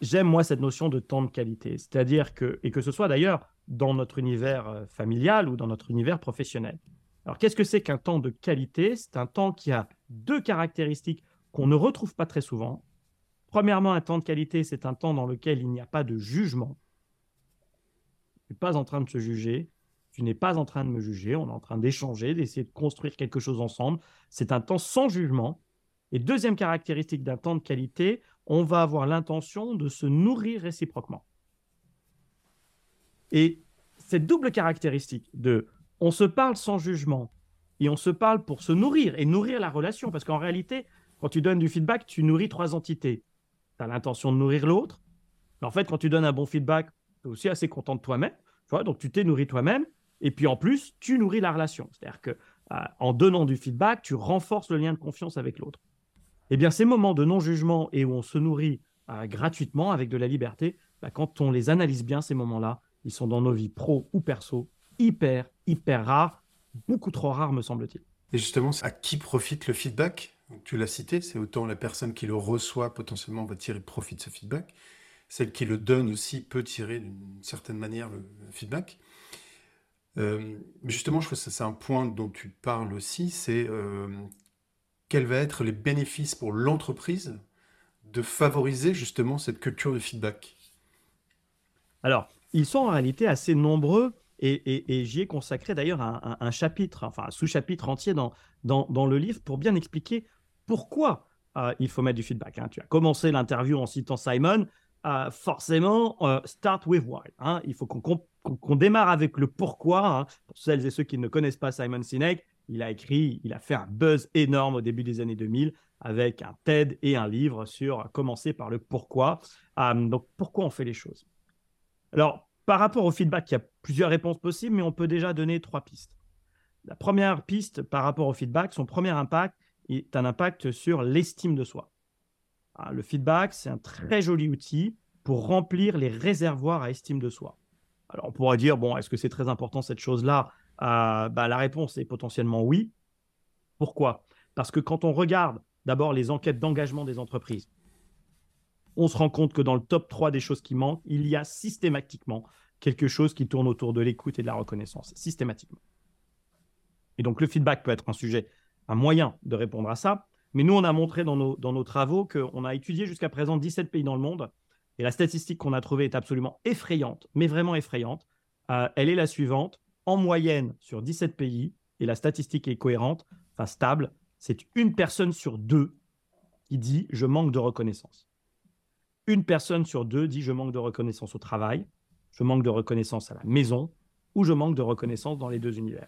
J'aime moi cette notion de temps de qualité, c'est-à-dire que, et que ce soit d'ailleurs dans notre univers familial ou dans notre univers professionnel. Alors, qu'est-ce que c'est qu'un temps de qualité? C'est un temps qui a deux caractéristiques qu'on ne retrouve pas très souvent. Premièrement, un temps de qualité, c'est un temps dans lequel il n'y a pas de jugement. Tu n'es pas en train de se juger, tu n'es pas en train de me juger, on est en train d'échanger, d'essayer de construire quelque chose ensemble. C'est un temps sans jugement. Et deuxième caractéristique d'un temps de qualité, on va avoir l'intention de se nourrir réciproquement. Et cette double caractéristique de on se parle sans jugement et on se parle pour se nourrir et nourrir la relation. Parce qu'en réalité, quand tu donnes du feedback, tu nourris trois entités. Tu as l'intention de nourrir l'autre. En fait, quand tu donnes un bon feedback, tu es aussi assez content de toi-même. donc, tu t'es nourri toi-même. Et puis, en plus, tu nourris la relation. C'est-à-dire que euh, en donnant du feedback, tu renforces le lien de confiance avec l'autre. Eh bien, ces moments de non-jugement et où on se nourrit euh, gratuitement avec de la liberté, bah, quand on les analyse bien, ces moments-là, ils sont dans nos vies pro ou perso, hyper, hyper rare, beaucoup trop rare me semble-t-il. Et justement, à qui profite le feedback? Tu l'as cité, c'est autant la personne qui le reçoit potentiellement va tirer profit de ce feedback, celle qui le donne aussi peut tirer d'une certaine manière le, feedback. Euh, mais justement, je crois que c'est un point dont tu parles aussi, c'est euh, quels vont être les bénéfices pour l'entreprise de favoriser justement cette culture de feedback? Alors, ils sont en réalité assez nombreux et, j'y ai consacré d'ailleurs un, chapitre, enfin un sous-chapitre entier dans, dans, le livre pour bien expliquer pourquoi euh, il faut mettre du feedback. Hein. Tu as commencé l'interview en citant Simon. Euh, forcément, euh, start with why. Hein. Il faut qu'on démarre avec le pourquoi. Hein. Pour celles et ceux qui ne connaissent pas Simon Sinek, il a écrit, il a fait un buzz énorme au début des années 2000 avec un TED et un livre sur commencer par le pourquoi. donc, pourquoi on fait les choses? Alors, par rapport au feedback, il y a plusieurs réponses possibles, mais on peut déjà donner trois pistes. La première piste par rapport au feedback, son premier impact est un impact sur l'estime de soi. Ah, le feedback, c'est un très joli outil pour remplir les réservoirs à estime de soi. Alors on pourrait dire, bon, est-ce que c'est très important cette chose-là? Euh, bah, La réponse est potentiellement oui. Pourquoi? Parce que quand on regarde d'abord les enquêtes d'engagement des entreprises, on se rend compte que dans le top 3 des choses qui manquent, il y a systématiquement quelque chose qui tourne autour de l'écoute et de la reconnaissance, systématiquement. Et donc le feedback peut être un sujet un moyen de répondre à ça. Mais nous, on a montré dans nos, dans nos travaux qu'on a étudié jusqu'à présent 17 pays dans le monde. Et la statistique qu'on a trouvée est absolument effrayante, mais vraiment effrayante. Euh, elle est la suivante. En moyenne, sur 17 pays, et la statistique est cohérente, enfin stable, c'est une personne sur deux qui dit je manque de reconnaissance. Une personne sur deux dit je manque de reconnaissance au travail, je manque de reconnaissance à la maison, ou je manque de reconnaissance dans les deux univers.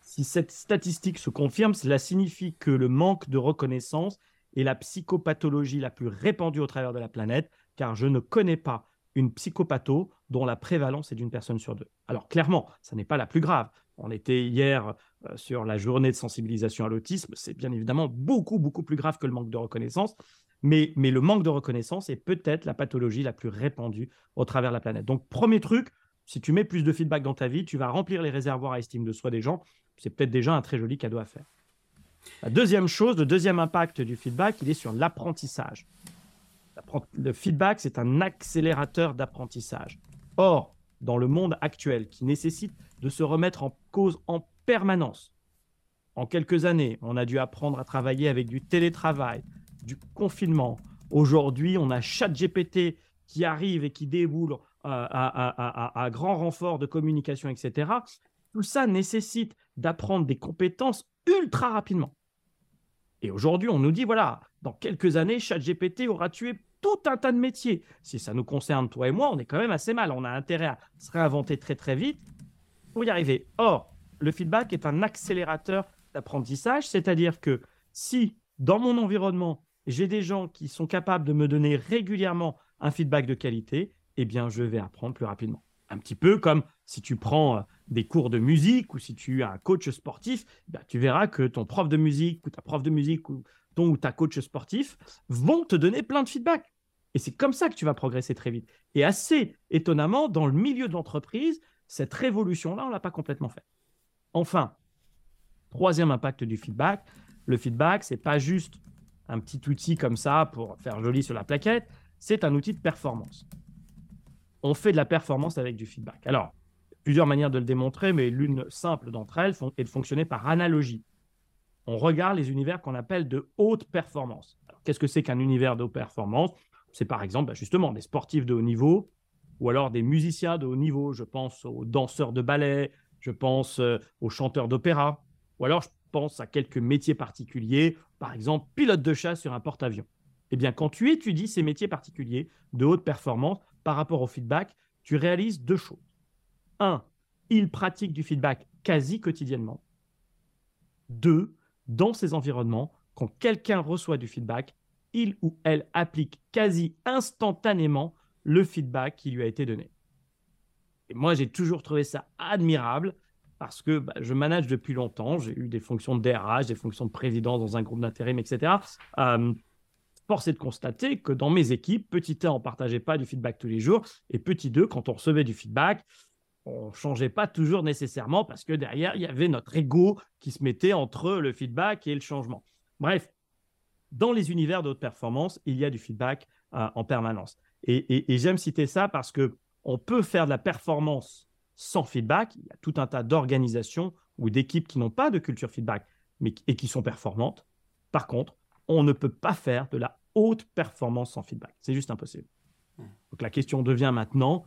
Si cette statistique se confirme, cela signifie que le manque de reconnaissance est la psychopathologie la plus répandue au travers de la planète, car je ne connais pas une psychopatho dont la prévalence est d'une personne sur deux. Alors clairement, ça n'est pas la plus grave. On était hier euh, sur la journée de sensibilisation à l'autisme, c'est bien évidemment beaucoup, beaucoup plus grave que le manque de reconnaissance, mais, le manque de reconnaissance est peut-être la pathologie la plus répandue au travers de la planète. Donc premier truc, si tu mets plus de feedback dans ta vie, tu vas remplir les réservoirs à estime de soi des gens. C'est peut-être déjà un très joli cadeau à faire. La deuxième chose, le deuxième impact du feedback, il est sur l'apprentissage. Le feedback, c'est un accélérateur d'apprentissage. Or, dans le monde actuel, qui nécessite de se remettre en cause en permanence, en quelques années, on a dû apprendre à travailler avec du télétravail, du confinement. Aujourd'hui, on a ChatGPT qui arrive et qui déboule euh, à, à, grand renfort de communication, etc. Tout ça nécessite d'apprendre des compétences ultra rapidement. Et aujourd'hui, on nous dit, voilà, dans quelques années, ChatGPT aura tué tout un tas de métiers. Si ça nous concerne, toi et moi, on est quand même assez mal. On a intérêt à se réinventer très très vite pour y arriver. Or, le feedback est un accélérateur d'apprentissage, c'est-à-dire que si dans mon environnement, j'ai des gens qui sont capables de me donner régulièrement un feedback de qualité, eh bien, je vais apprendre plus rapidement. Un petit peu comme si tu prends euh, des cours de musique ou si tu es un coach sportif, bah, tu verras que ton prof de musique ou ta prof de musique ou ton ou ta coach sportif vont te donner plein de feedback. Et c'est comme ça que tu vas progresser très vite. Et assez étonnamment, dans le milieu de l'entreprise, cette révolution-là, on ne l'a pas complètement fait. Enfin, troisième impact du feedback, le feedback, c'est pas juste un petit outil comme ça pour faire joli sur la plaquette, c'est un outil de performance. On fait de la performance avec du feedback. Alors, plusieurs manières de le démontrer, mais l'une simple d'entre elles est de fonctionner par analogie. On regarde les univers qu'on appelle de haute performance. Qu'est-ce que c'est qu'un univers de haute performance? C'est par exemple bah, justement des sportifs de haut niveau ou alors des musiciens de haut niveau. Je pense aux danseurs de ballet, je pense euh, aux chanteurs d'opéra, ou alors je pense à quelques métiers particuliers, par exemple pilote de chasse sur un porte-avions. Eh bien, quand tu étudies ces métiers particuliers de haute performance par rapport au feedback, tu réalises deux choses. Un, ils pratiquent du feedback quasi quotidiennement. Deux, dans ces environnements, quand quelqu'un reçoit du feedback, il ou elle applique quasi instantanément le feedback qui lui a été donné. Et moi, j'ai toujours trouvé ça admirable parce que bah, je manage depuis longtemps. J'ai eu des fonctions de DRH, des fonctions de président dans un groupe d'intérim, etc. Force est de constater que dans mes équipes, petit 1, on ne partageait pas du feedback tous les jours. Et petit 2, quand on recevait du feedback, on ne changeait pas toujours nécessairement parce que derrière, il y avait notre ego qui se mettait entre le feedback et le changement. Bref, dans les univers de haute performance, il y a du feedback euh, en permanence. Et, et j'aime citer ça parce que on peut faire de la performance sans feedback. Il y a tout un tas d'organisations ou d'équipes qui n'ont pas de culture feedback mais, et qui sont performantes. Par contre, on ne peut pas faire de la haute performance sans feedback. C'est juste impossible. Hmm. Donc la question devient maintenant,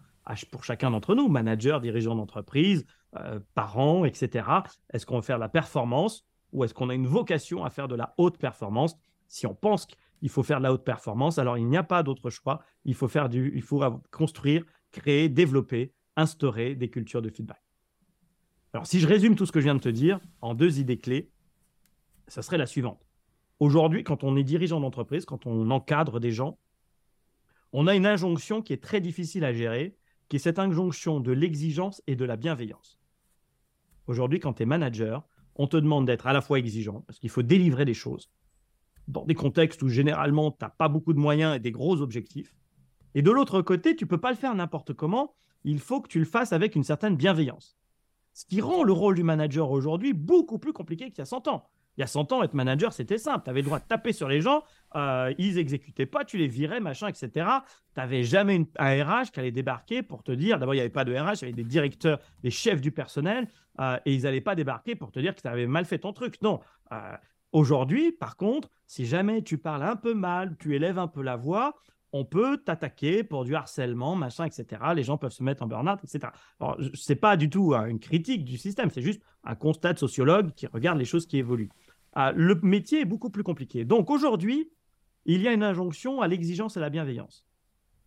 pour chacun d'entre nous, manager, dirigeant d'entreprise, euh, parents, etc., est-ce qu'on veut faire de la performance ou est-ce qu'on a une vocation à faire de la haute performance? Si on pense qu'il faut faire de la haute performance, alors il n'y a pas d'autre choix. Il faut, faire du, il faut construire créer, développer, instaurer des cultures de feedback. Alors, si je résume tout ce que je viens de te dire en deux idées clés, ça serait la suivante. Aujourd'hui, quand on est dirigeant d'entreprise, quand on encadre des gens, on a une injonction qui est très difficile à gérer, qui est cette injonction de l'exigence et de la bienveillance. Aujourd'hui, quand tu es manager, on te demande d'être à la fois exigeant, parce qu'il faut délivrer des choses, dans des contextes où généralement, tu n'as pas beaucoup de moyens et des gros objectifs, et de l'autre côté, tu peux pas le faire n'importe comment. Il faut que tu le fasses avec une certaine bienveillance. Ce qui rend le rôle du manager aujourd'hui beaucoup plus compliqué qu'il y a 100 ans. Il y a 100 ans, être manager, c'était simple. Tu avais le droit de taper sur les gens, euh, ils n'exécutaient pas, tu les virais, machin, etc. Tu n'avais jamais un RH qui allait débarquer pour te dire, d'abord, il n'y avait pas de RH, il y avait des directeurs, des chefs du personnel, euh, et ils n'allaient pas débarquer pour te dire que tu avais mal fait ton truc. Non, Euh, aujourd'hui, par contre, si jamais tu parles un peu mal, tu élèves un peu la voix, on peut t'attaquer pour du harcèlement, machin, etc. Les gens peuvent se mettre en burn-out, etc. Ce n'est pas du tout hein, une critique du système, c'est juste un constat de sociologue qui regarde les choses qui évoluent. Ah, le métier est beaucoup plus compliqué. Donc aujourd'hui, il y a une injonction à l'exigence et à la bienveillance.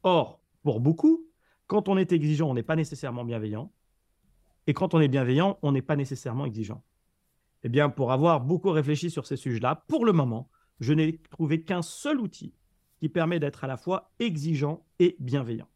Or, pour beaucoup, quand on est exigeant, on n'est pas nécessairement bienveillant. Et quand on est bienveillant, on n'est pas nécessairement exigeant. Eh bien, pour avoir beaucoup réfléchi sur ces sujets-là, pour le moment, je n'ai trouvé qu'un seul outil qui permet d'être à la fois exigeant et bienveillant.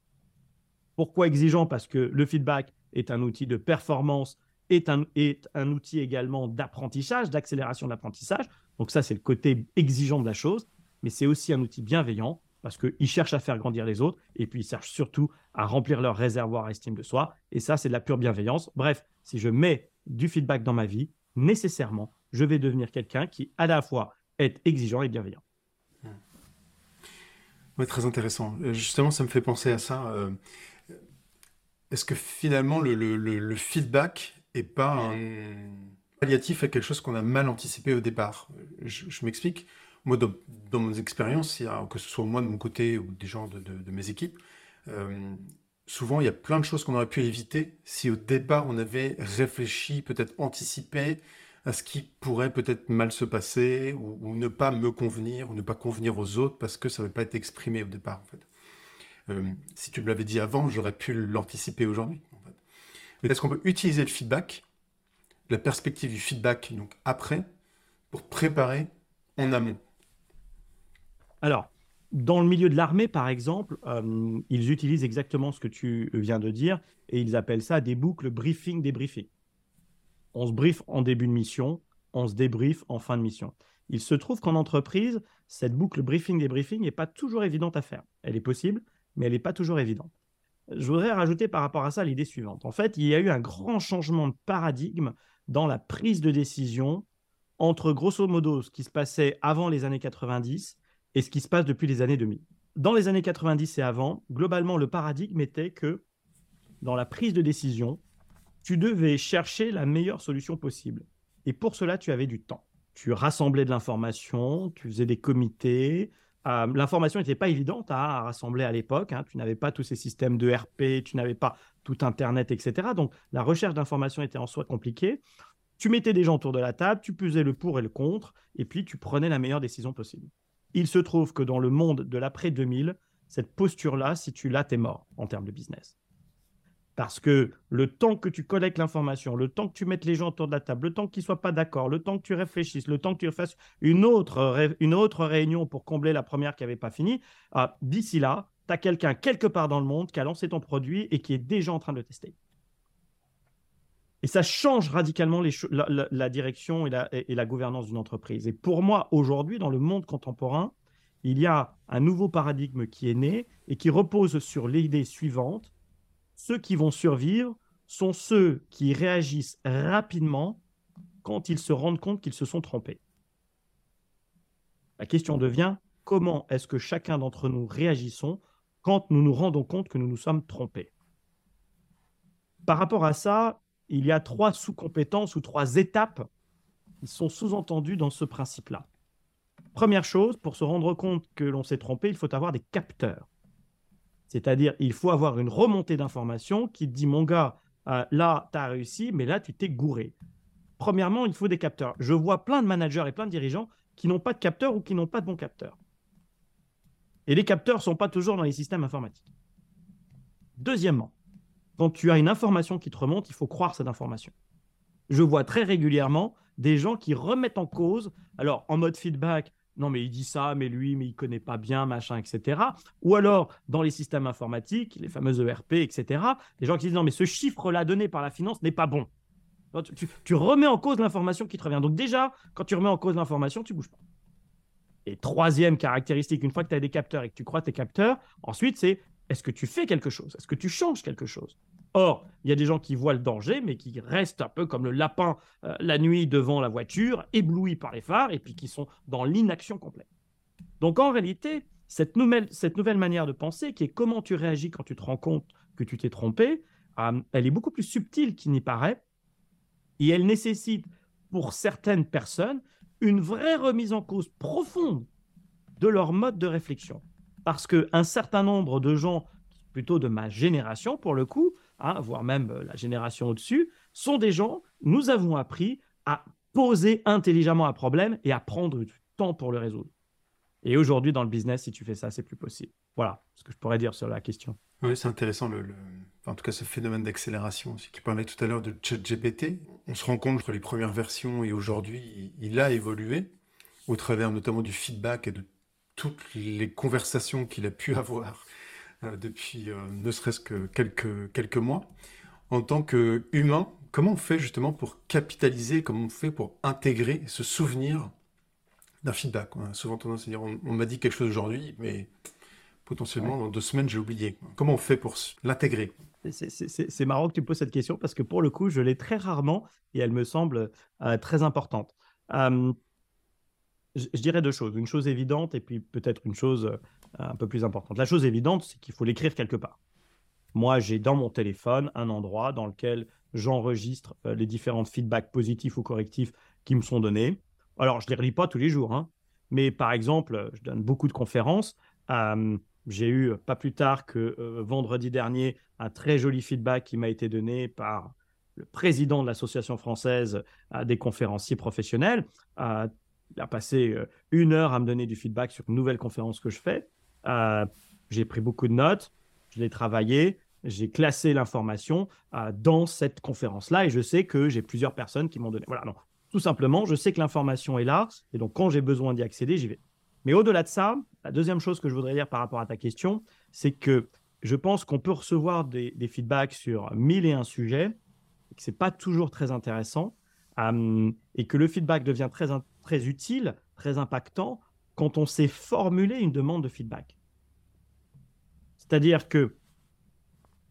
Pourquoi exigeant? Parce que le feedback est un outil de performance, est un, est un outil également d'apprentissage, d'accélération de l'apprentissage. Donc ça, c'est le côté exigeant de la chose, mais c'est aussi un outil bienveillant parce qu'ils cherchent à faire grandir les autres et puis ils cherchent surtout à remplir leur réservoir estime de soi. Et ça, c'est de la pure bienveillance. Bref, si je mets du feedback dans ma vie, nécessairement, je vais devenir quelqu'un qui, à la fois, est exigeant et bienveillant. Oui, très intéressant. Justement, ça me fait penser à ça. Euh, est-ce que finalement, le, feedback n'est pas un palliatif à quelque chose qu'on a mal anticipé au départ? Je, m'explique. Moi, dans, mon expérience, que ce soit moi de mon côté ou des gens de, mes équipes, euh, souvent, il y a plein de choses qu'on aurait pu éviter si au départ, on avait réfléchi, peut-être anticipé à ce qui pourrait peut-être mal se passer ou, ne pas me convenir ou ne pas convenir aux autres parce que ça n'avait pas été exprimé au départ. En fait. Euh, si tu me l'avais dit avant, j'aurais pu l'anticiper aujourd'hui. Est-ce qu'on peut utiliser le feedback, la perspective du feedback donc après, pour préparer en amont? Alors, dans le milieu de l'armée, par exemple, euh, ils utilisent exactement ce que tu viens de dire et ils appellent ça des boucles briefing-débriefing. On se brief en début de mission, on se débrief en fin de mission. Il se trouve qu'en entreprise, cette boucle briefing-débriefing n'est pas toujours évidente à faire. Elle est possible, mais elle n'est pas toujours évidente. Je voudrais rajouter par rapport à ça l'idée suivante. En fait, il y a eu un grand changement de paradigme dans la prise de décision entre grosso modo ce qui se passait avant les années 90 et ce qui se passe depuis les années 2000. Dans les années 90 et avant, globalement, le paradigme était que dans la prise de décision, tu devais chercher la meilleure solution possible. Et pour cela, tu avais du temps. Tu rassemblais de l'information, tu faisais des comités. Euh, l'information n'était pas évidente à, rassembler à l'époque. Hein. Tu n'avais pas tous ces systèmes de RP, tu n'avais pas tout Internet, etc. Donc la recherche d'information était en soi compliquée. Tu mettais des gens autour de la table, tu pesais le pour et le contre, et puis tu prenais la meilleure décision possible. Il se trouve que dans le monde de l'après 2000, cette posture-là, si tu l'as, t'es mort en termes de business. Parce que le temps que tu collectes l'information, le temps que tu mettes les gens autour de la table, le temps qu'ils ne soient pas d'accord, le temps que tu réfléchisses, le temps que tu fasses une autre, réunion pour combler la première qui n'avait pas fini, ah, d'ici là, tu as quelqu'un quelque part dans le monde qui a lancé ton produit et qui est déjà en train de le tester. Et ça change radicalement la, direction et la gouvernance d'une entreprise. Et pour moi, aujourd'hui, dans le monde contemporain, il y a un nouveau paradigme qui est né et qui repose sur l'idée suivante ceux qui vont survivre sont ceux qui réagissent rapidement quand ils se rendent compte qu'ils se sont trompés. La question devient comment est-ce que chacun d'entre nous réagissons quand nous nous rendons compte que nous nous sommes trompés? Par rapport à ça, il y a trois sous-compétences ou trois étapes qui sont sous-entendues dans ce principe-là. Première chose, pour se rendre compte que l'on s'est trompé, il faut avoir des capteurs. C'est-à-dire, il faut avoir une remontée d'informations qui dit, mon gars, euh, là, tu as réussi, mais là, tu t'es gouré. Premièrement, il faut des capteurs. Je vois plein de managers et plein de dirigeants qui n'ont pas de capteurs ou qui n'ont pas de bons capteurs. Et les capteurs ne sont pas toujours dans les systèmes informatiques. Deuxièmement, quand tu as une information qui te remonte, il faut croire cette information. Je vois très régulièrement des gens qui remettent en cause, alors en mode feedback, non mais il dit ça, mais lui, mais il connaît pas bien, machin, etc. Ou alors dans les systèmes informatiques, les fameuses ERP, etc. Des gens qui disent non mais ce chiffre-là donné par la finance n'est pas bon. Tu, remets en cause l'information qui te revient. Donc déjà, quand tu remets en cause l'information, tu bouges pas. Et troisième caractéristique, une fois que tu as des capteurs et que tu crois tes capteurs, ensuite c'est est-ce que tu fais quelque chose? Est-ce que tu changes quelque chose? Or, il y a des gens qui voient le danger, mais qui restent un peu comme le lapin euh, la nuit devant la voiture, éblouis par les phares, et puis qui sont dans l'inaction complète. Donc en réalité, cette nouvelle, manière de penser, qui est comment tu réagis quand tu te rends compte que tu t'es trompé, euh, elle est beaucoup plus subtile qu'il n'y paraît, et elle nécessite pour certaines personnes une vraie remise en cause profonde de leur mode de réflexion. Parce qu'un certain nombre de gens, plutôt de ma génération pour le coup, hein, voire même la génération au-dessus, sont des gens, nous avons appris à poser intelligemment un problème et à prendre du temps pour le résoudre. Et aujourd'hui, dans le business, si tu fais ça, c'est plus possible. Voilà ce que je pourrais dire sur la question. Oui, c'est intéressant, le, en tout cas ce phénomène d'accélération. Si tu parlais tout à l'heure de ChatGPT, on se rend compte entre les premières versions et aujourd'hui, il a évolué au travers notamment du feedback et de toutes les conversations qu'il a pu avoir euh, depuis euh, ne serait-ce que quelques, quelques mois. En tant qu'humain, comment on fait justement pour capitaliser, comment on fait pour intégrer, se souvenir d'un feedback On a souvent tendance à dire on, m'a dit quelque chose aujourd'hui, mais potentiellement dans deux semaines j'ai oublié. Comment on fait pour l'intégrer? C'est marrant que tu poses cette question parce que pour le coup, je l'ai très rarement et elle me semble euh, très importante. je, dirais deux choses. Une chose évidente et puis peut-être une chose euh, un peu plus importante. La chose évidente, c'est qu'il faut l'écrire quelque part. Moi, j'ai dans mon téléphone un endroit dans lequel j'enregistre euh, les différents feedbacks positifs ou correctifs qui me sont donnés. Alors, je ne les relis pas tous les jours, hein, mais par exemple, je donne beaucoup de conférences. j'ai eu, pas plus tard que vendredi dernier, un très joli feedback qui m'a été donné par le président de l'association française des conférenciers professionnels. il a passé euh, une heure à me donner du feedback sur une nouvelle conférence que je fais. Euh, j'ai pris beaucoup de notes, je l'ai travaillé, j'ai classé l'information euh, dans cette conférence-là et je sais que j'ai plusieurs personnes qui m'ont donné. Voilà, non, tout simplement, je sais que l'information est là et donc quand j'ai besoin d'y accéder, j'y vais. Mais au-delà de ça, la deuxième chose que je voudrais dire par rapport à ta question, c'est que je pense qu'on peut recevoir des, feedbacks sur mille et un sujets, et que ce n'est pas toujours très intéressant, euh, et que le feedback devient très, très utile, très impactant, quand on sait formuler une demande de feedback. C'est-à-dire que,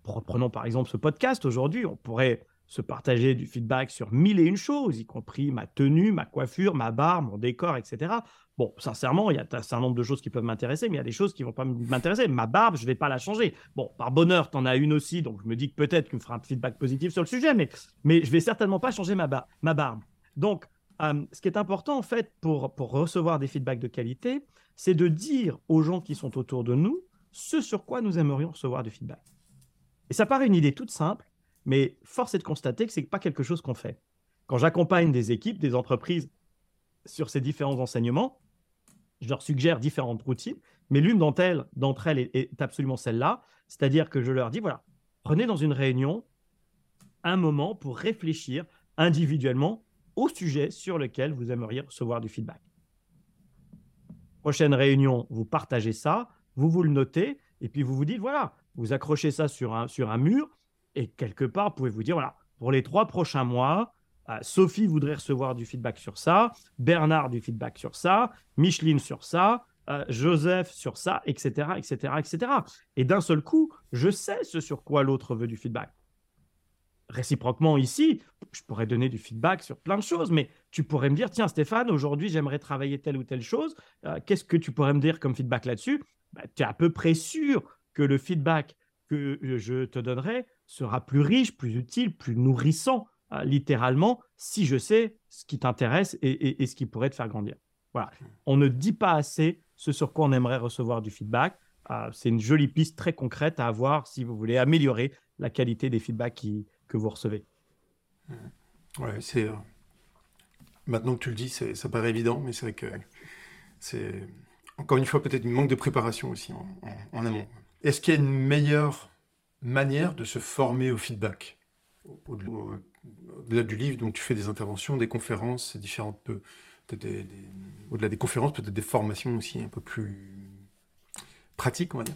prenons par exemple ce podcast aujourd'hui, on pourrait se partager du feedback sur mille et une choses, y compris ma tenue, ma coiffure, ma barre, mon décor, etc. Bon, sincèrement, il y a un certain nombre de choses qui peuvent m'intéresser, mais il y a des choses qui ne vont pas m'intéresser. Ma barbe, je ne vais pas la changer. Bon, par bonheur, tu en as une aussi, donc je me dis que peut-être qu'il me fera un feedback positif sur le sujet, mais, mais je vais certainement pas changer ma, barbe. Donc, ce qui est important, en fait, pour, pour recevoir des feedbacks de qualité, c'est de dire aux gens qui sont autour de nous ce sur quoi nous aimerions recevoir du feedback. Et ça paraît une idée toute simple, mais force est de constater que ce n'est pas quelque chose qu'on fait. Quand j'accompagne des équipes, des entreprises sur ces différents enseignements, je leur suggère différentes routines, mais l'une d'entre elles, d'entre elles est, absolument celle-là, c'est-à-dire que je leur dis, voilà, prenez dans une réunion un moment pour réfléchir individuellement au sujet sur lequel vous aimeriez recevoir du feedback. Prochaine réunion, vous partagez ça, vous vous le notez, et puis vous vous dites, voilà, vous accrochez ça sur un, sur un mur, et quelque part, vous pouvez vous dire, voilà, pour les trois prochains mois, euh, Sophie voudrait recevoir du feedback sur ça, Bernard du feedback sur ça, Micheline sur ça, euh, Joseph sur ça, etc., etc., etc. Et d'un seul coup, je sais ce sur quoi l'autre veut du feedback. Réciproquement, ici, je pourrais donner du feedback sur plein de choses, mais tu pourrais me dire, tiens Stéphane, aujourd'hui j'aimerais travailler telle ou telle chose, euh, qu'est-ce que tu pourrais me dire comme feedback là-dessus? Bah, Tu es à peu près sûr que le feedback que je te donnerai sera plus riche, plus utile, plus nourrissant, euh, littéralement, si je sais ce qui t'intéresse et, ce qui pourrait te faire grandir. Voilà. On ne dit pas assez ce sur quoi on aimerait recevoir du feedback. Euh, c'est une jolie piste très concrète à avoir si vous voulez améliorer la qualité des feedbacks que vous recevez. Ouais, c'est. Euh, maintenant que tu le dis, ça paraît évident, mais c'est vrai que c'est encore une fois peut-être une manque de préparation aussi en amont. Est-ce qu'il y a une meilleure manière de se former au feedback? Au-delà du livre, donc tu fais des interventions, des conférences, différentes, au-delà des conférences, peut-être des formations aussi un peu plus pratiques, on va dire.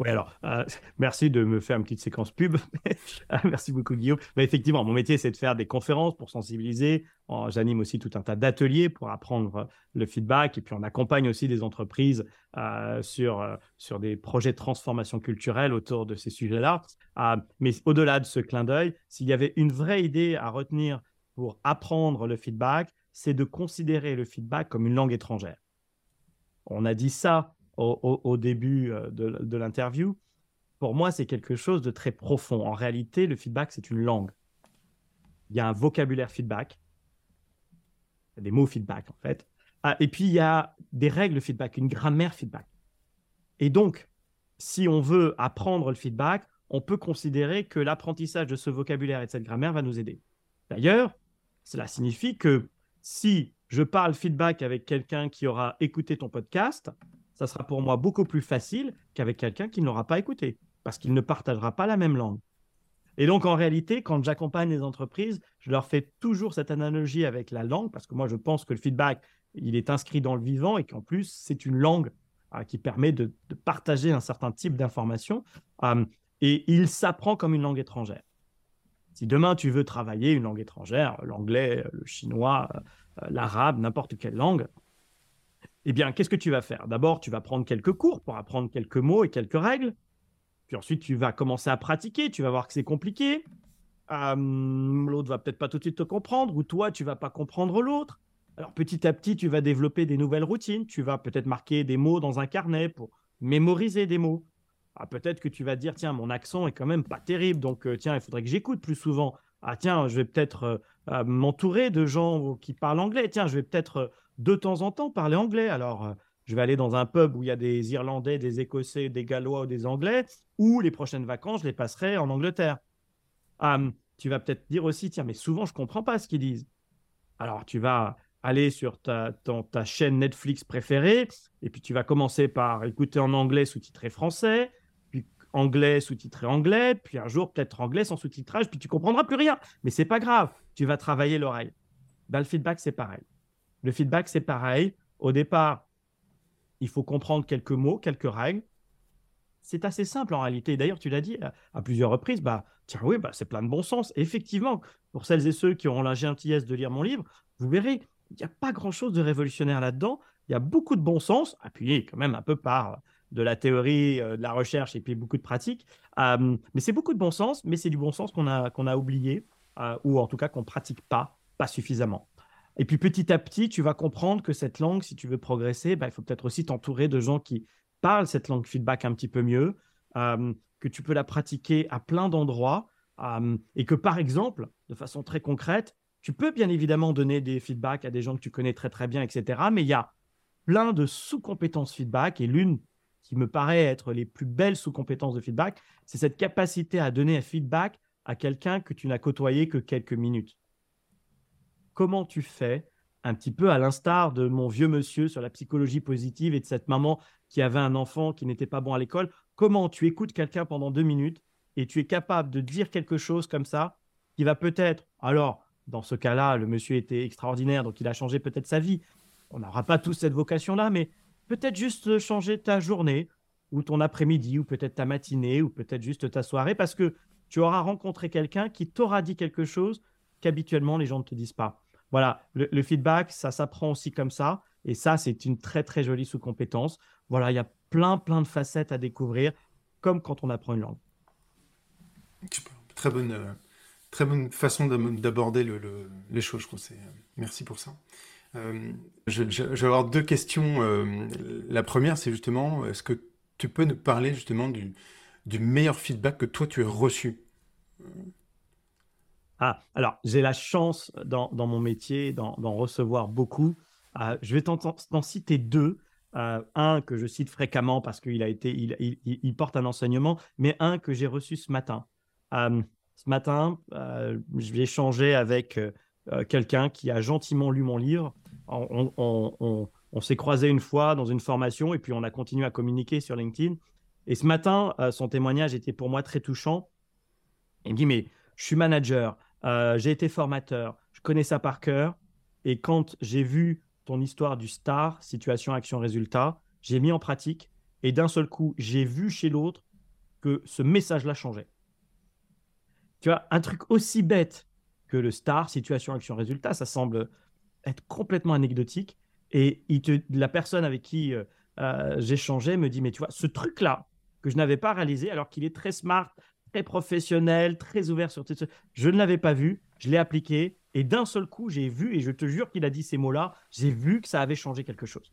Oui, alors, euh, merci de me faire une petite séquence pub. merci beaucoup, Guillaume. Mais effectivement, mon métier, c'est de faire des conférences pour sensibiliser. J'anime aussi tout un tas d'ateliers pour apprendre le feedback. Et puis, on accompagne aussi des entreprises euh, sur, euh, sur des projets de transformation culturelle autour de ces sujets-là. mais au-delà de ce clin d'œil, s'il y avait une vraie idée à retenir pour apprendre le feedback, c'est de considérer le feedback comme une langue étrangère. On a dit ça au, début euh, de, l'interview, pour moi, c'est quelque chose de très profond. En réalité, le feedback, c'est une langue. Il y a un vocabulaire feedback. des mots feedback en fait. Ah, et puis il y a des règles feedback, une grammaire feedback. Et donc, si on veut apprendre le feedback, on peut considérer que l'apprentissage de ce vocabulaire et de cette grammaire va nous aider. D'ailleurs, cela signifie que si je parle feedback avec quelqu'un qui aura écouté ton podcast, ça sera pour moi beaucoup plus facile qu'avec quelqu'un qui ne l'aura pas écouté, parce qu'il ne partagera pas la même langue. Et donc, en réalité, quand j'accompagne les entreprises, je leur fais toujours cette analogie avec la langue, parce que moi, je pense que le feedback, il est inscrit dans le vivant et qu'en plus, c'est une langue euh, qui permet de, partager un certain type d'informations. Euh, et il s'apprend comme une langue étrangère. Si demain tu veux travailler une langue étrangère, l'anglais, le chinois, euh, l'arabe, n'importe quelle langue, eh bien, qu'est-ce que tu vas faire? D'abord, tu vas prendre quelques cours pour apprendre quelques mots et quelques règles. Puis ensuite, tu vas commencer à pratiquer. Tu vas voir que c'est compliqué. Euh, l'autre va peut-être pas tout de suite te comprendre, ou toi, tu vas pas comprendre l'autre. Alors petit à petit, tu vas développer des nouvelles routines. Tu vas peut-être marquer des mots dans un carnet pour mémoriser des mots. Ah, peut-être que tu vas dire, tiens, mon accent est quand même pas terrible, donc euh, tiens, il faudrait que j'écoute plus souvent. Ah, tiens, je vais peut-être euh, euh, m'entourer de gens qui parlent anglais. Tiens, je vais peut-être de temps en temps parler anglais. Alors, je vais aller dans un pub où il y a des Irlandais, des Écossais, des Gallois ou des Anglais, ou les prochaines vacances, je les passerai en Angleterre. tu vas peut-être dire aussi, tiens, mais souvent, je comprends pas ce qu'ils disent. Alors, tu vas aller sur ta, ta chaîne Netflix préférée, et puis tu vas commencer par écouter en anglais sous-titré français, anglais sous-titré anglais, puis un jour peut-être anglais sans sous-titrage, puis tu comprendras plus rien. Mais c'est pas grave, tu vas travailler l'oreille. Dans le feedback, c'est pareil. Le feedback, c'est pareil. Au départ, il faut comprendre quelques mots, quelques règles. C'est assez simple en réalité. D'ailleurs, tu l'as dit à, plusieurs reprises, bah, tiens, oui, bah, c'est plein de bon sens. effectivement, pour celles et ceux qui auront la gentillesse de lire mon livre, vous verrez, il n'y a pas grand-chose de révolutionnaire là-dedans. Il y a beaucoup de bon sens, appuyé quand même un peu par de la théorie, euh, de la recherche et puis beaucoup de pratique. Euh, mais c'est beaucoup de bon sens, mais c'est du bon sens qu'on a, qu'on a oublié euh, ou en tout cas qu'on ne pratique pas, pas suffisamment. Et puis petit à petit, tu vas comprendre que cette langue, si tu veux progresser, bah, il faut peut-être aussi t'entourer de gens qui parlent cette langue feedback un petit peu mieux, que tu peux la pratiquer à plein d'endroits et que par exemple, de façon très concrète, tu peux bien évidemment donner des feedbacks à des gens que tu connais très très bien, etc. Mais il y a plein de sous-compétences feedback et l'une qui me paraît être les plus belles sous-compétences de feedback, c'est cette capacité à donner un feedback à quelqu'un que tu n'as côtoyé que quelques minutes. Comment tu fais, un petit peu à l'instar de mon vieux monsieur sur la psychologie positive et de cette maman qui avait un enfant qui n'était pas bon à l'école, comment tu écoutes quelqu'un pendant deux minutes et tu es capable de dire quelque chose comme ça qui va peut-être, alors dans ce cas-là, le monsieur était extraordinaire, donc il a changé peut-être sa vie. On n'aura pas tous cette vocation-là, mais peut-être juste changer ta journée ou ton après-midi ou peut-être ta matinée ou peut-être juste ta soirée parce que tu auras rencontré quelqu'un qui t'aura dit quelque chose qu'habituellement les gens ne te disent pas. Voilà, le, feedback, ça s'apprend aussi comme ça. Et ça, c'est une très, très jolie sous-compétence. Voilà, il y a plein, plein de facettes à découvrir, comme quand on apprend une langue. Très bonne, euh, très bonne façon d'aborder les choses, je crois. Merci pour ça. Euh, je, vais avoir deux questions. Euh, la première, c'est justement, est-ce que tu peux nous parler justement du, du meilleur feedback que toi tu as reçu? Ah, alors j'ai la chance dans, mon métier d'en recevoir beaucoup. Euh, je vais t'en citer deux. un que je cite fréquemment parce qu'il a été, il, porte un enseignement, mais un que j'ai reçu ce matin. ce matin, je vais échanger avec quelqu'un qui a gentiment lu mon livre on, s'est croisé une fois dans une formation et puis on a continué à communiquer sur LinkedIn. Et ce matin, euh, son témoignage était pour moi très touchant. Il me dit, mais je suis manager, euh, j'ai été formateur, je connais ça par cœur. Et quand j'ai vu ton histoire du STAR, situation, action, résultat, j'ai mis en pratique. Et d'un seul coup, j'ai vu chez l'autre que ce message-là changeait. Tu vois, un truc aussi bête que le STAR, situation, action, résultat, ça semble être complètement anecdotique. Et il la personne avec qui euh, euh, j'échangeais me dit, mais tu vois, ce truc-là que je n'avais pas réalisé, alors qu'il est très smart, très professionnel, très ouvert sur... Je ne l'avais pas vu, je l'ai appliqué, et d'un seul coup, j'ai vu, et je te jure qu'il a dit ces mots-là, j'ai vu que ça avait changé quelque chose.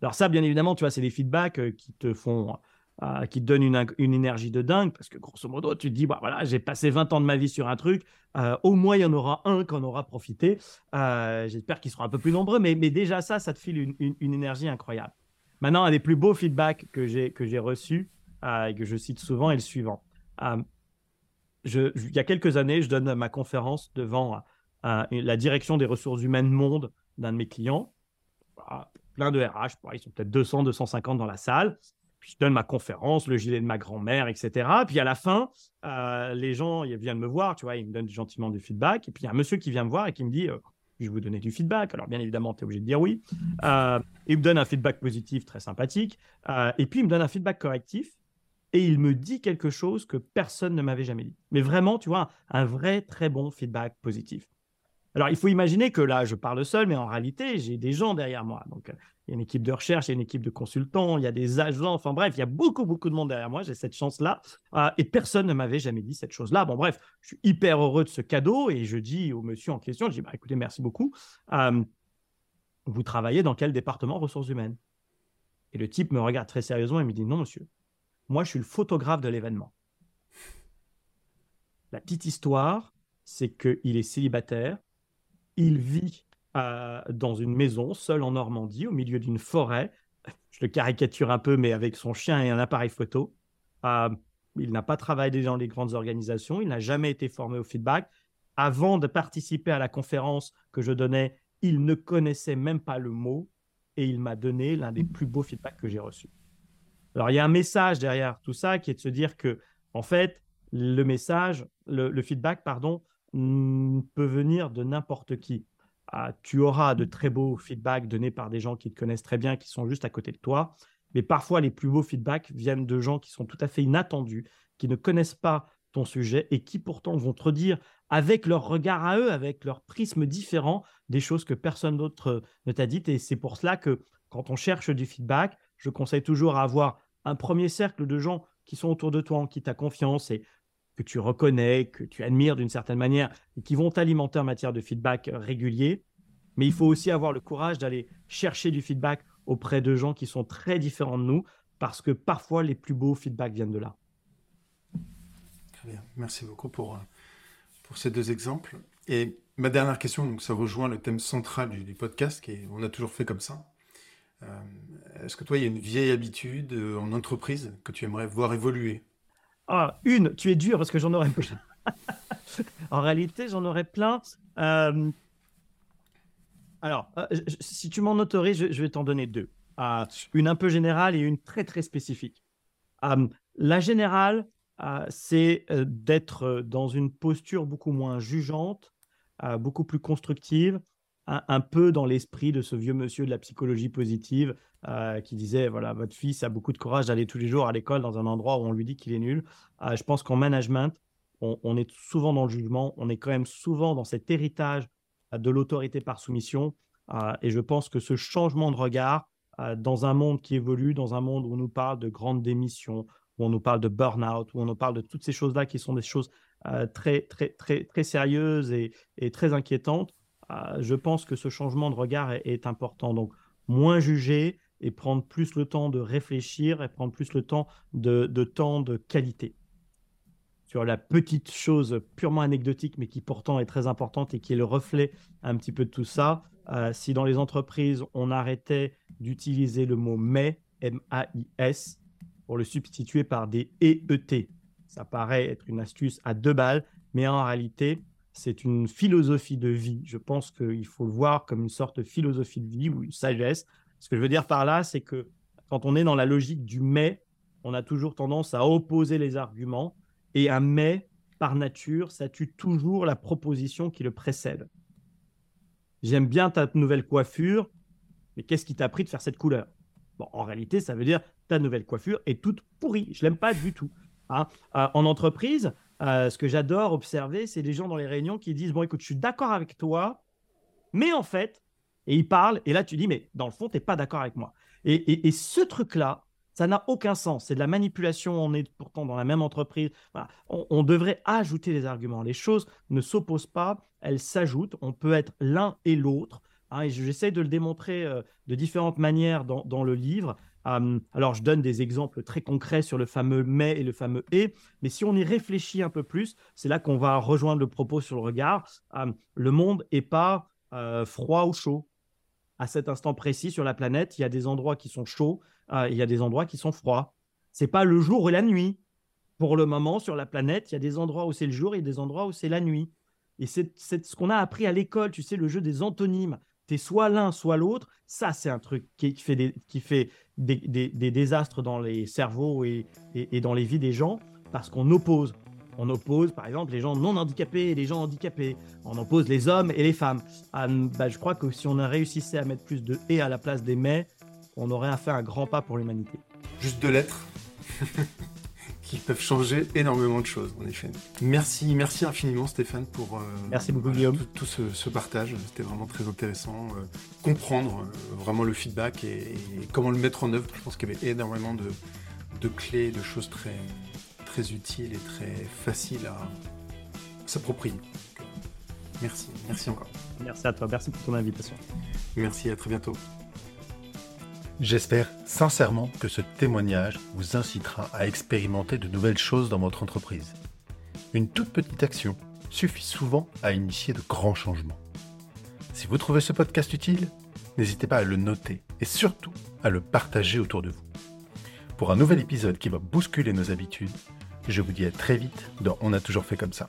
Alors ça, bien évidemment, tu vois, c'est des feedbacks euh, qui te font euh, qui te donne une, une, énergie de dingue, parce que grosso modo, tu te dis, bah, voilà, j'ai passé 20 ans de ma vie sur un truc, euh, au moins il y en aura un qui en aura profité. J'espère qu'ils seront un peu plus nombreux, mais, déjà ça, ça te file une, une, énergie incroyable. Maintenant, un des plus beaux feedbacks que j'ai reçus, et que je cite souvent, est le suivant. Je, il y a quelques années, je donne ma conférence devant la direction des ressources humaines monde d'un de mes clients. plein de RH, ils sont peut-être 200, 250 dans la salle. Puis je donne ma conférence, le gilet de ma grand-mère, etc. Puis à la fin, euh, les gens viennent me voir, tu vois, ils me donnent gentiment du feedback. Et puis il y a un monsieur qui vient me voir et qui me dit euh, Je vais vous donner du feedback. Alors bien évidemment, tu es obligé de dire oui. Euh, il me donne un feedback positif très sympathique. et puis il me donne un feedback correctif. Et il me dit quelque chose que personne ne m'avait jamais dit. Mais vraiment, tu vois, un vrai très bon feedback positif. Alors, il faut imaginer que là, je parle seul, mais en réalité, j'ai des gens derrière moi. Donc, il y a une équipe de recherche, il y a une équipe de consultants, il y a des agents, enfin bref, il y a beaucoup, beaucoup de monde derrière moi. J'ai cette chance-là. Euh, et personne ne m'avait jamais dit cette chose-là. Bon, bref, je suis hyper heureux de ce cadeau et je dis au monsieur en question, je dis, bah, écoutez, merci beaucoup. Euh, vous travaillez dans quel département ressources humaines? Et le type me regarde très sérieusement et me dit, non, monsieur, moi, je suis le photographe de l'événement. La petite histoire, c'est qu'il est célibataire, il vit euh, dans une maison, seul en Normandie, au milieu d'une forêt. Je le caricature un peu, mais avec son chien et un appareil photo. Euh, il n'a pas travaillé dans les grandes organisations, il n'a jamais été formé au feedback. Avant de participer à la conférence que je donnais, il ne connaissait même pas le mot et il m'a donné l'un des plus beaux feedbacks que j'ai reçus. Alors, il y a un message derrière tout ça qui est de se dire que, en fait, le message, le feedback, pardon, peut venir de n'importe qui. Ah, tu auras de très beaux feedbacks donnés par des gens qui te connaissent très bien, qui sont juste à côté de toi. Mais parfois, les plus beaux feedbacks viennent de gens qui sont tout à fait inattendus, qui ne connaissent pas ton sujet et qui pourtant vont te dire avec leur regard à eux, avec leur prisme différent, des choses que personne d'autre ne t'a dites. Et c'est pour cela que quand on cherche du feedback, je conseille toujours à avoir un premier cercle de gens qui sont autour de toi, en qui tu as confiance et que tu reconnais, que tu admires d'une certaine manière, et qui vont t'alimenter en matière de feedback régulier. Mais il faut aussi avoir le courage d'aller chercher du feedback auprès de gens qui sont très différents de nous, parce que parfois les plus beaux feedbacks viennent de là. Très bien, merci beaucoup pour, euh, pour ces deux exemples. Et ma dernière question, donc ça rejoint le thème central du, podcast, qui on a toujours fait comme ça. Euh, est-ce que toi, il y a une vieille habitude euh, en entreprise que tu aimerais voir évoluer? Ah, une, tu es dur parce que j'en aurais plein. en réalité, j'en aurais plein. Euh, alors, si tu m'en autorises, je, vais t'en donner deux. Une un peu générale et une très très spécifique. la générale, c'est d'être dans une posture beaucoup moins jugeante, beaucoup plus constructive, un, peu dans l'esprit de ce vieux monsieur de la psychologie positive euh, qui disait voilà, votre fils a beaucoup de courage d'aller tous les jours à l'école dans un endroit où on lui dit qu'il est nul. Euh, je pense qu'en management, on, est souvent dans le jugement, on est quand même souvent dans cet héritage euh, de l'autorité par soumission. et je pense que ce changement de regard dans un monde qui évolue, dans un monde où on nous parle de grandes démissions, où on nous parle de burn-out, où on nous parle de toutes ces choses-là qui sont des choses très, très, très, très sérieuses et, et très inquiétantes, je pense que ce changement de regard est, important. Donc, moins juger et prendre plus le temps de réfléchir et prendre plus le temps de, temps de qualité. Sur la petite chose purement anecdotique, mais qui pourtant est très importante et qui est le reflet un petit peu de tout ça, euh, si dans les entreprises, on arrêtait d'utiliser le mot mais, M-A-I-S, pour le substituer par des EET. Ça paraît être une astuce à deux balles, mais en réalité, c'est une philosophie de vie. Je pense qu'il faut le voir comme une sorte de philosophie de vie ou une sagesse. Ce que je veux dire par là, c'est que quand on est dans la logique du mais, on a toujours tendance à opposer les arguments. Et un mais, par nature, ça tue toujours la proposition qui le précède. J'aime bien ta nouvelle coiffure, mais qu'est-ce qui t'a pris de faire cette couleur? Bon, en réalité, ça veut dire ta nouvelle coiffure est toute pourrie. Je l'aime pas du tout. Hein. Euh, en entreprise, euh, ce que j'adore observer, c'est les gens dans les réunions qui disent Bon, écoute, je suis d'accord avec toi, mais en fait, et ils parlent, et là, tu dis Mais dans le fond, tu n'es pas d'accord avec moi. Et, ce truc-là, ça n'a aucun sens. C'est de la manipulation. On est pourtant dans la même entreprise. On, devrait ajouter les arguments. Les choses ne s'opposent pas, elles s'ajoutent. On peut être l'un et l'autre. Hein, et j'essaie de le démontrer euh, de différentes manières dans, dans, le livre. Euh, alors, je donne des exemples très concrets sur le fameux mais et le fameux et, mais si on y réfléchit un peu plus, c'est là qu'on va rejoindre le propos sur le regard. Euh, le monde n'est pas euh, froid ou chaud. À cet instant précis sur la planète, il y a des endroits qui sont chauds, il y a des endroits qui sont froids. C'est pas le jour et la nuit. Pour le moment, sur la planète, il y a des endroits où c'est le jour et des endroits où c'est la nuit. Et c'est ce qu'on a appris à l'école, tu sais, le jeu des antonymes. Soit l'un, soit l'autre. Ça, c'est un truc qui, fait, des, désastres dans les cerveaux et, dans les vies des gens parce qu'on oppose. On oppose, par exemple, les gens non handicapés et les gens handicapés. On oppose les hommes et les femmes. Ah, bah, je crois que si on a réussi à mettre plus de et à la place des mais, on aurait fait un grand pas pour l'humanité. Juste deux lettres. Qui peuvent changer énormément de choses, en effet. Merci, merci infiniment Stéphane pour euh, merci beaucoup, Guillaume. tout, ce, partage. C'était vraiment très intéressant. Euh, comprendre euh, vraiment le feedback et, comment le mettre en œuvre. Je pense qu'il y avait énormément de, de, clés, de choses très, très utiles et très faciles à s'approprier. Merci, merci encore. Merci à toi, merci pour ton invitation. Merci, à très bientôt. J'espère sincèrement que ce témoignage vous incitera à expérimenter de nouvelles choses dans votre entreprise. Une toute petite action suffit souvent à initier de grands changements. Si vous trouvez ce podcast utile, n'hésitez pas à le noter et surtout à le partager autour de vous. Pour un nouvel épisode qui va bousculer nos habitudes, je vous dis à très vite dans On a toujours fait comme ça.